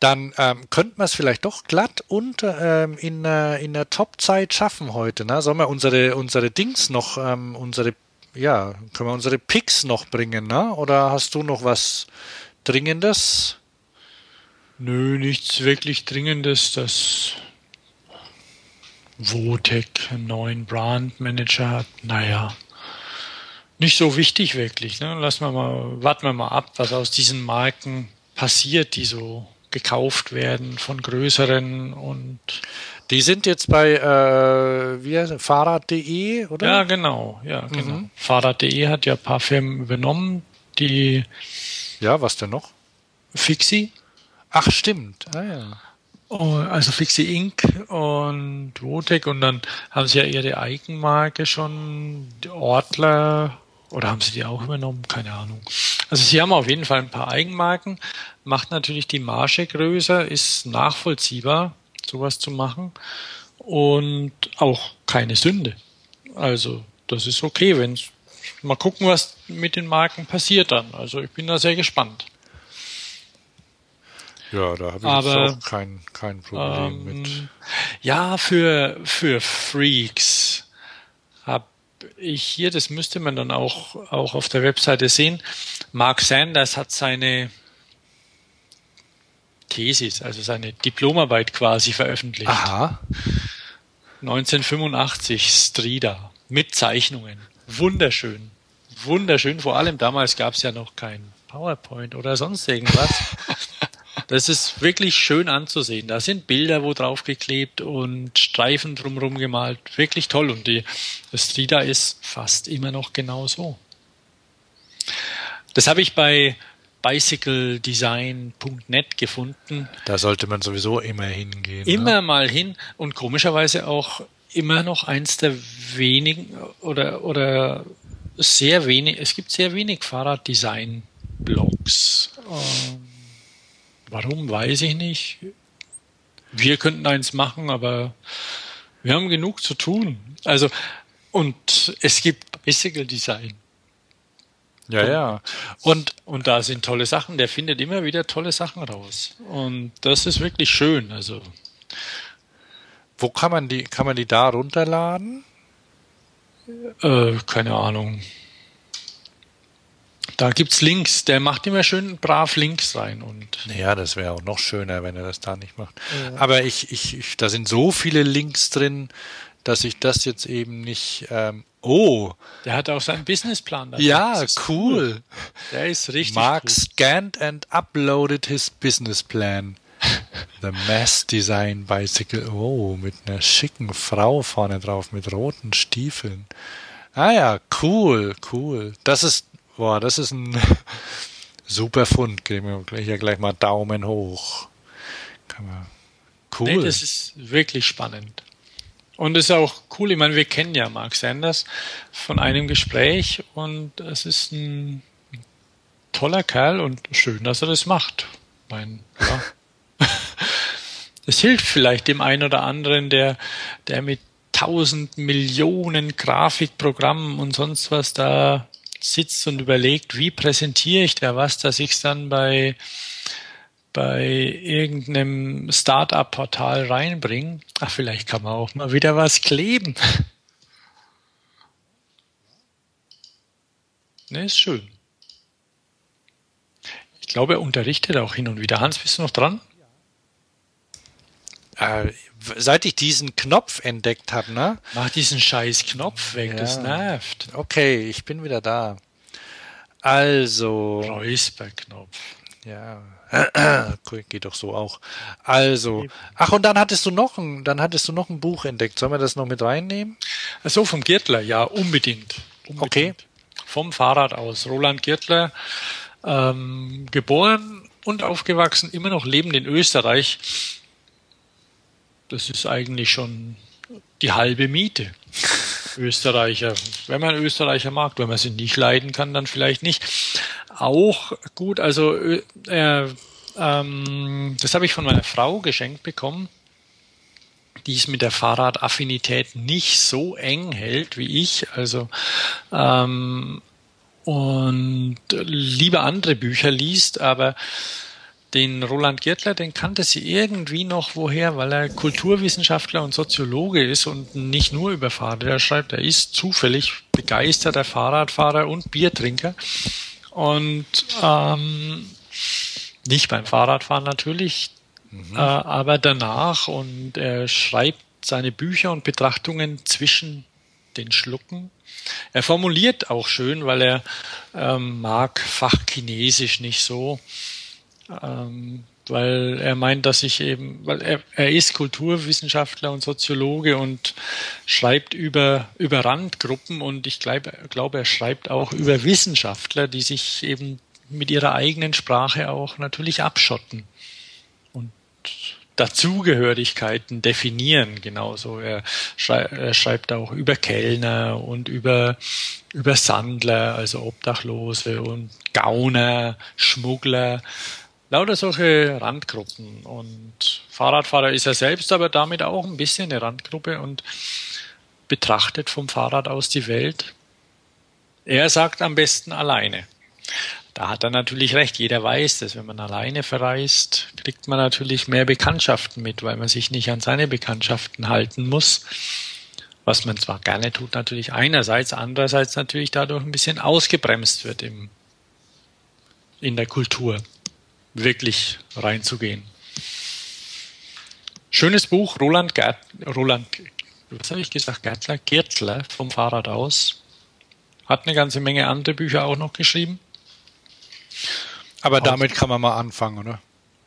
dann ähm, könnten wir es vielleicht doch glatt und ähm, in, äh, in der Top-Zeit schaffen heute. Ne? Sollen wir unsere, unsere Dings noch, ähm, unsere, ja, können wir unsere Picks noch bringen, ne? Oder hast du noch was Dringendes? Nö, nichts wirklich Dringendes. Das Votec einen neuen Brandmanager hat, naja, nicht so wichtig wirklich. Ne? Lassen wir mal, warten wir mal ab, was aus diesen Marken passiert, die so gekauft werden von größeren und die sind jetzt bei äh, Fahrrad.de, oder? Ja, genau, ja, genau. Mhm. Fahrrad.de hat ja ein paar Firmen übernommen, die Ja, was denn noch? Fixi. Ach, stimmt. Ah ja. Oh, also Fixie Inc. und Votec und dann haben sie ja ihre Eigenmarke schon, Ortler, oder haben sie die auch übernommen? Keine Ahnung. Also sie haben auf jeden Fall ein paar Eigenmarken, macht natürlich die Marge größer, ist nachvollziehbar, sowas zu machen und auch keine Sünde. Also das ist okay, wenn mal gucken, was mit den Marken passiert dann. Also ich bin da sehr gespannt. Ja, da habe ich Aber, auch kein, kein Problem ähm, mit. Ja, für, für Freaks habe ich hier, das müsste man dann auch, auch auf der Webseite sehen. Mark Sanders hat seine Thesis, also seine Diplomarbeit quasi veröffentlicht. Aha. 1985, Strida, mit Zeichnungen. Wunderschön. Wunderschön. Vor allem damals gab es ja noch kein PowerPoint oder sonst irgendwas. Das ist wirklich schön anzusehen. Da sind Bilder wo drauf geklebt und Streifen drumherum gemalt. Wirklich toll. Und die, das Strida ist fast immer noch genau so. Das habe ich bei bicycledesign.net gefunden. Da sollte man sowieso immer hingehen. Ne? Immer ne? mal hin und komischerweise auch immer noch eins der wenigen oder, oder sehr wenig, es gibt sehr wenig Fahrraddesign-Blogs. Ähm, Warum, weiß ich nicht. Wir könnten eins machen, aber wir haben genug zu tun. Also, und es gibt Bicycle Design. Ja, ja. Und, und da sind tolle Sachen. Der findet immer wieder tolle Sachen raus. Und das ist wirklich schön. Also. Wo kann man die, kann man die da runterladen? Äh, keine Ahnung. Da gibt's Links. Der macht immer schön brav Links rein und. Ja, das wäre auch noch schöner, wenn er das da nicht macht. Ja. Aber ich, ich, ich, da sind so viele Links drin, dass ich das jetzt eben nicht. Ähm, oh. Der hat auch seinen Businessplan. Dabei. Ja, cool. cool. Der ist richtig. Mark cool. scanned and uploaded his business plan. The Mass Design Bicycle. Oh, mit einer schicken Frau vorne drauf mit roten Stiefeln. Ah ja, cool, cool. Das ist Boah, das ist ein super Fund. Geben wir gleich, gleich mal Daumen hoch. Cool. Nee, das ist wirklich spannend. Und es ist auch cool, ich meine, wir kennen ja Mark Sanders von einem Gespräch und es ist ein toller Kerl und schön, dass er das macht. Ich meine, ja. Es hilft vielleicht dem einen oder anderen, der, der mit tausend Millionen Grafikprogrammen und sonst was da sitzt und überlegt, wie präsentiere ich da was, dass ich es dann bei bei irgendeinem Startup-Portal reinbringe. Ach, vielleicht kann man auch mal wieder was kleben. ne, ist schön. glaube, er unterrichtet auch hin und wieder. Hans, bist du noch dran? Äh, seit ich diesen Knopf entdeckt habe, ne? Mach diesen scheiß Knopf weg, das Ja. nervt. Okay, ich bin wieder da. Also, Räusperknopf. ja, geht doch so auch. Also, ach und dann hattest du noch ein, dann hattest du noch ein Buch entdeckt. Sollen wir das noch mit reinnehmen? So, vom Gürtler, ja, unbedingt. unbedingt. Okay. Vom Fahrrad aus. Roland Gürtler, ähm, geboren und aufgewachsen, immer noch lebend in Österreich. Das ist eigentlich schon die halbe Miete. Österreicher. Wenn man Österreicher mag, wenn man sie nicht leiden kann, dann vielleicht nicht. Auch gut, also äh, äh, ähm, das habe ich von meiner Frau geschenkt bekommen, die es mit der Fahrradaffinität nicht so eng hält wie ich. Also ähm, und lieber andere Bücher liest, aber den Roland Giertler, den kannte sie irgendwie noch woher, weil er Kulturwissenschaftler und Soziologe ist und nicht nur über Fahrräder schreibt. Er ist zufällig begeisterter Fahrradfahrer und Biertrinker. Und ähm, nicht beim Fahrradfahren natürlich, äh, aber danach. Und er schreibt seine Bücher und Betrachtungen zwischen den Schlucken. Er formuliert auch schön, weil er ähm, mag Fachchinesisch nicht so ähm, weil er meint, dass ich eben, weil er, er ist Kulturwissenschaftler und Soziologe und schreibt über, über Randgruppen und ich glaube, glaube, er schreibt auch über Wissenschaftler, die sich eben mit ihrer eigenen Sprache auch natürlich abschotten und Dazugehörigkeiten definieren genauso. Er, schrei er schreibt auch über Kellner und über, über Sandler, also Obdachlose und Gauner, Schmuggler, lauter solche Randgruppen. Und Fahrradfahrer ist er selbst, aber damit auch ein bisschen eine Randgruppe und betrachtet vom Fahrrad aus die Welt. Er sagt am besten alleine. Da hat er natürlich recht. Jeder weiß, dass wenn man alleine verreist, kriegt man natürlich mehr Bekanntschaften mit, weil man sich nicht an seine Bekanntschaften halten muss. Was man zwar gerne tut, natürlich einerseits, andererseits natürlich dadurch ein bisschen ausgebremst wird im, in der Kultur wirklich reinzugehen. Schönes Buch, Roland Gert, Roland, was habe ich gesagt, Gertler, Gertler vom Fahrrad aus. Hat eine ganze Menge andere Bücher auch noch geschrieben. Aber damit kann man mal anfangen, oder?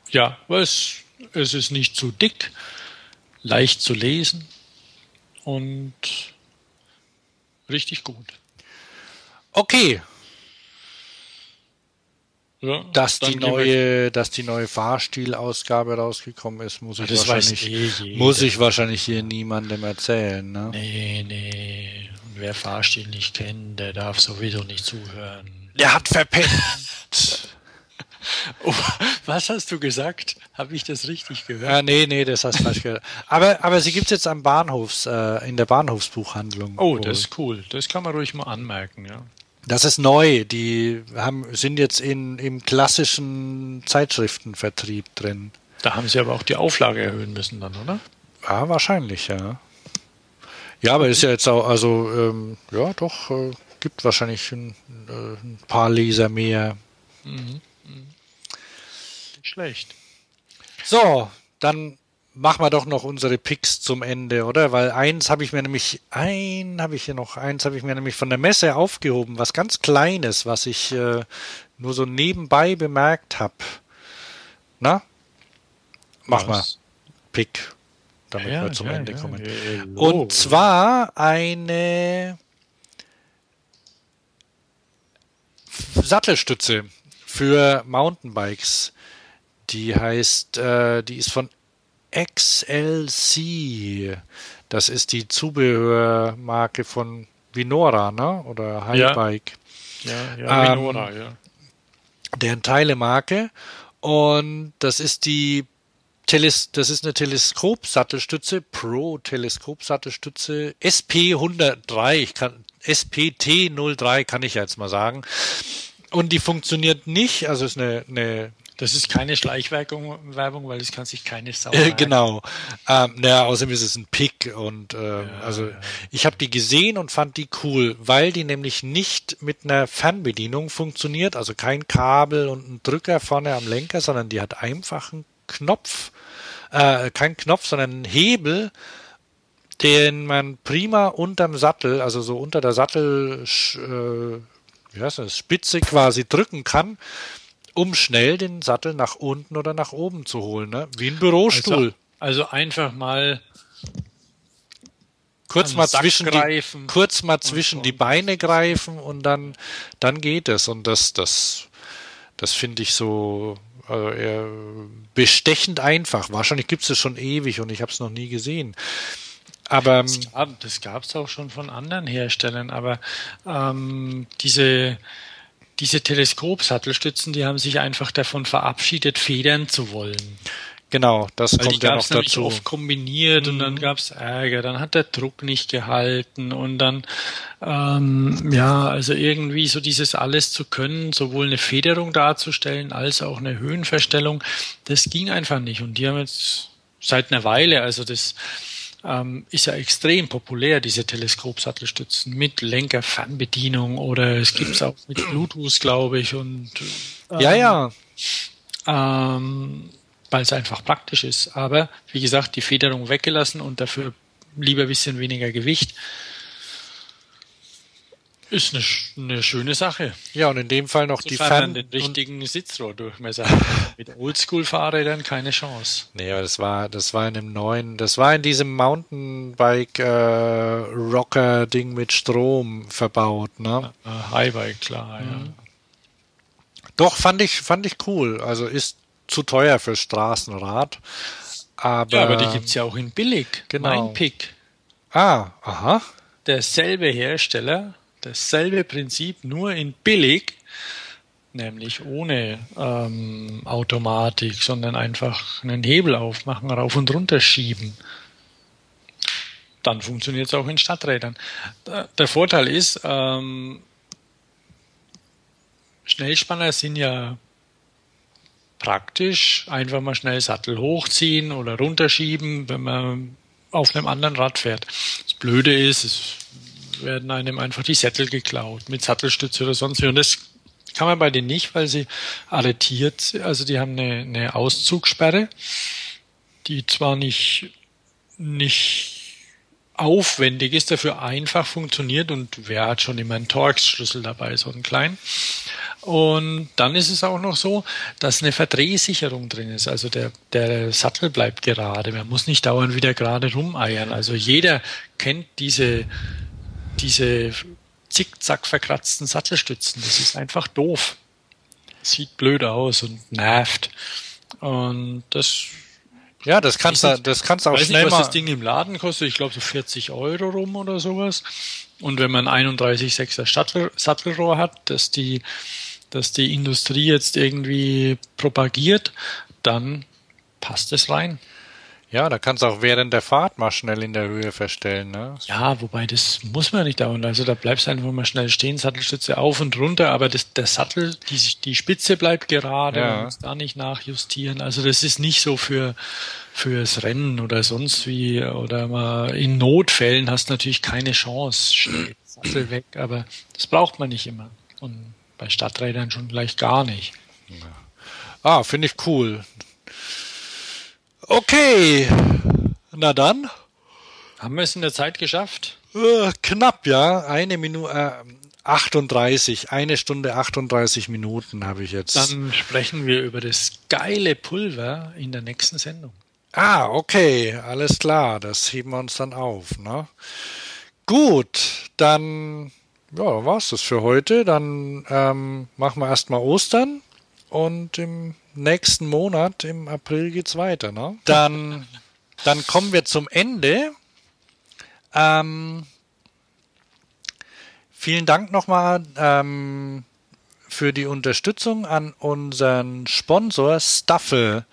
Ja, es, es ist nicht zu dick, leicht zu lesen und richtig gut. Okay, Ja, dass die neue, dass die neue Fahrstilausgabe rausgekommen ist, muss ich Das wahrscheinlich, eh muss ich wahrscheinlich hier niemandem erzählen, ne? Nee, nee. Und wer Fahrstil nicht kennt, der darf sowieso nicht zuhören. Der hat verpennt. Oh, was hast du gesagt? Habe ich das richtig gehört? Ja, nee, nee, das hast du falsch gehört. Aber, aber sie gibt's jetzt am Bahnhofs, äh, in der Bahnhofsbuchhandlung. Oh, das ist cool. Das kann man ruhig mal anmerken, ja. Das ist neu. Die haben, sind jetzt in, im klassischen Zeitschriftenvertrieb drin. Da haben sie aber auch die Auflage erhöhen müssen dann, oder? Ja, wahrscheinlich, ja. Ja, aber ist ja jetzt auch, also, ähm, ja, doch, äh, gibt wahrscheinlich ein, äh, ein paar Leser mehr. Nicht schlecht. So, dann machen wir doch noch unsere Picks zum Ende, oder? Weil eins habe ich mir nämlich, ein habe ich hier noch, eins habe ich mir nämlich von der Messe aufgehoben, was ganz Kleines, was ich äh, nur so nebenbei bemerkt habe. Na? Mach mal, Was? Pick, damit Ja, wir zum ja, Ende ja, kommen. ja, ja, Und zwar eine Sattelstütze für Mountainbikes. Die heißt, äh, die ist von XLC. Das ist die Zubehörmarke von Vinora, ne? Oder Highbike. Ja, ja, Ähm, Minora, ja. deren Teilemarke. Und das ist die Teles das ist eine Teleskop-Sattelstütze, Pro-Teleskop-Sattelstütze, SP103, ich kann, SPT03 kann ich jetzt mal sagen. Und die funktioniert nicht, also ist eine, eine Das ist keine Schleichwerbung, Werbung, weil das kann sich keine Sau. Äh, genau. Ähm, naja, außerdem ist es ein Pick und äh, ja, also ja. ich habe die gesehen und fand die cool, weil die nämlich nicht mit einer Fernbedienung funktioniert, also kein Kabel und ein Drücker vorne am Lenker, sondern die hat einfach einen Knopf, äh, kein Knopf, sondern einen Hebel, den man prima unterm Sattel, also so unter der Sattel, äh, wie heißt das, Spitze quasi drücken kann um schnell den Sattel nach unten oder nach oben zu holen, ne? Wie ein Bürostuhl. Also, also einfach mal kurz mal zwischen die, kurz mal zwischen die Beine greifen und dann dann geht es und das das das finde ich so also eher bestechend einfach. Wahrscheinlich gibt es es schon ewig und ich habe es noch nie gesehen. Aber das gab es auch schon von anderen Herstellern, aber ähm, diese diese Teleskopsattelstützen, die haben sich einfach davon verabschiedet, federn zu wollen. Genau, das Weil kommt ja noch dazu. oft kombiniert mhm. und dann mhm. gab's Ärger, dann hat der Druck nicht gehalten und dann ähm, ja, also irgendwie so dieses alles zu können, sowohl eine Federung darzustellen als auch eine Höhenverstellung, das ging einfach nicht. Und die haben jetzt seit einer Weile, also das ähm, ist ja extrem populär, diese Teleskopsattelstützen mit Lenker-Fernbedienung oder es gibt es auch mit Bluetooth, glaube ich. Und ähm, ja, ja. Ähm, weil es einfach praktisch ist. Aber wie gesagt, die Federung weggelassen und dafür lieber ein bisschen weniger Gewicht. Ist eine, eine schöne Sache. Ja, und in dem Fall noch die Fern... den richtigen Sitzrohrdurchmesser. Mit Oldschool-Fahrrädern keine Chance. Nee, aber das war, das war in dem neuen, das war in diesem Mountainbike-Rocker-Ding äh, mit Strom verbaut, ne? Highbike, klar, mhm. ja. Doch, fand ich, fand ich cool. Also ist zu teuer für Straßenrad. Aber, ja, aber die gibt's ja auch in billig. Genau. Mein Pick. Ah, aha. Derselbe Hersteller dasselbe Prinzip, nur in billig, nämlich ohne ähm, Automatik, sondern einfach einen Hebel aufmachen, rauf und runter schieben. Dann funktioniert es auch in Stadträdern. Der Vorteil ist, ähm, Schnellspanner sind ja praktisch, einfach mal schnell Sattel hochziehen oder runterschieben, wenn man auf einem anderen Rad fährt. Das Blöde ist, es werden einem einfach die Sättel geklaut mit Sattelstütze oder sonst wie. Und das kann man bei denen nicht, weil sie arretiert, also die haben eine, eine Auszugssperre, die zwar nicht, nicht aufwendig ist, dafür einfach funktioniert und wer hat schon immer einen Torx-Schlüssel dabei, so einen kleinen. Und dann ist es auch noch so, dass eine Verdrehsicherung drin ist. Also der, der Sattel bleibt gerade. Man muss nicht dauernd wieder gerade rumeiern. Also jeder kennt diese diese zickzack verkratzten Sattelstützen. Das ist einfach doof. Sieht blöd aus und nervt. Und das ja, das kannst du, das kannst du auch weiß schnell nicht, was mal. das Ding im Laden kostet. Ich glaube so 40 Euro rum oder sowas. Und wenn man 31,6er Sattel, Sattelrohr hat, dass die, dass die Industrie jetzt irgendwie propagiert, dann passt es rein. Ja, da kannst du auch während der Fahrt mal schnell in der Höhe verstellen, ne? Ja, wobei das muss man nicht dauern. Also da bleibst du einfach mal schnell stehen, Sattelstütze auf und runter, aber das, der Sattel, die, die Spitze bleibt gerade, ja. man muss da nicht nachjustieren. Also das ist nicht so für fürs Rennen oder sonst wie oder mal in Notfällen hast du natürlich keine Chance. Schnell Sattel weg, aber das braucht man nicht immer. Und bei Stadträdern schon gleich gar nicht. Ja. Ah, finde ich cool. Okay, na dann. Haben wir es in der Zeit geschafft? Äh, knapp, ja. Eine Minute, äh, 38, eine Stunde 38 Minuten habe ich jetzt. Dann sprechen wir über das geile Pulver in der nächsten Sendung. Ah, okay, alles klar. Das heben wir uns dann auf. Ne? Gut, dann ja, war's das für heute. Dann ähm, machen wir erstmal Ostern und im nächsten Monat, im April, geht's weiter. Ne? Dann, dann kommen wir zum Ende. Ähm, vielen Dank nochmal ähm, für die Unterstützung an unseren Sponsor Staffel,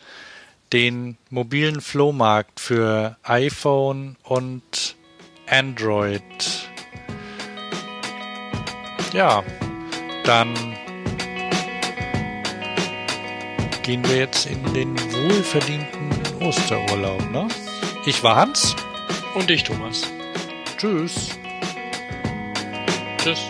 den mobilen Flohmarkt für iPhone und Android. Ja, dann gehen wir jetzt in den wohlverdienten Osterurlaub. Ne? Ich war Hans. Und ich, Thomas. Tschüss. Tschüss.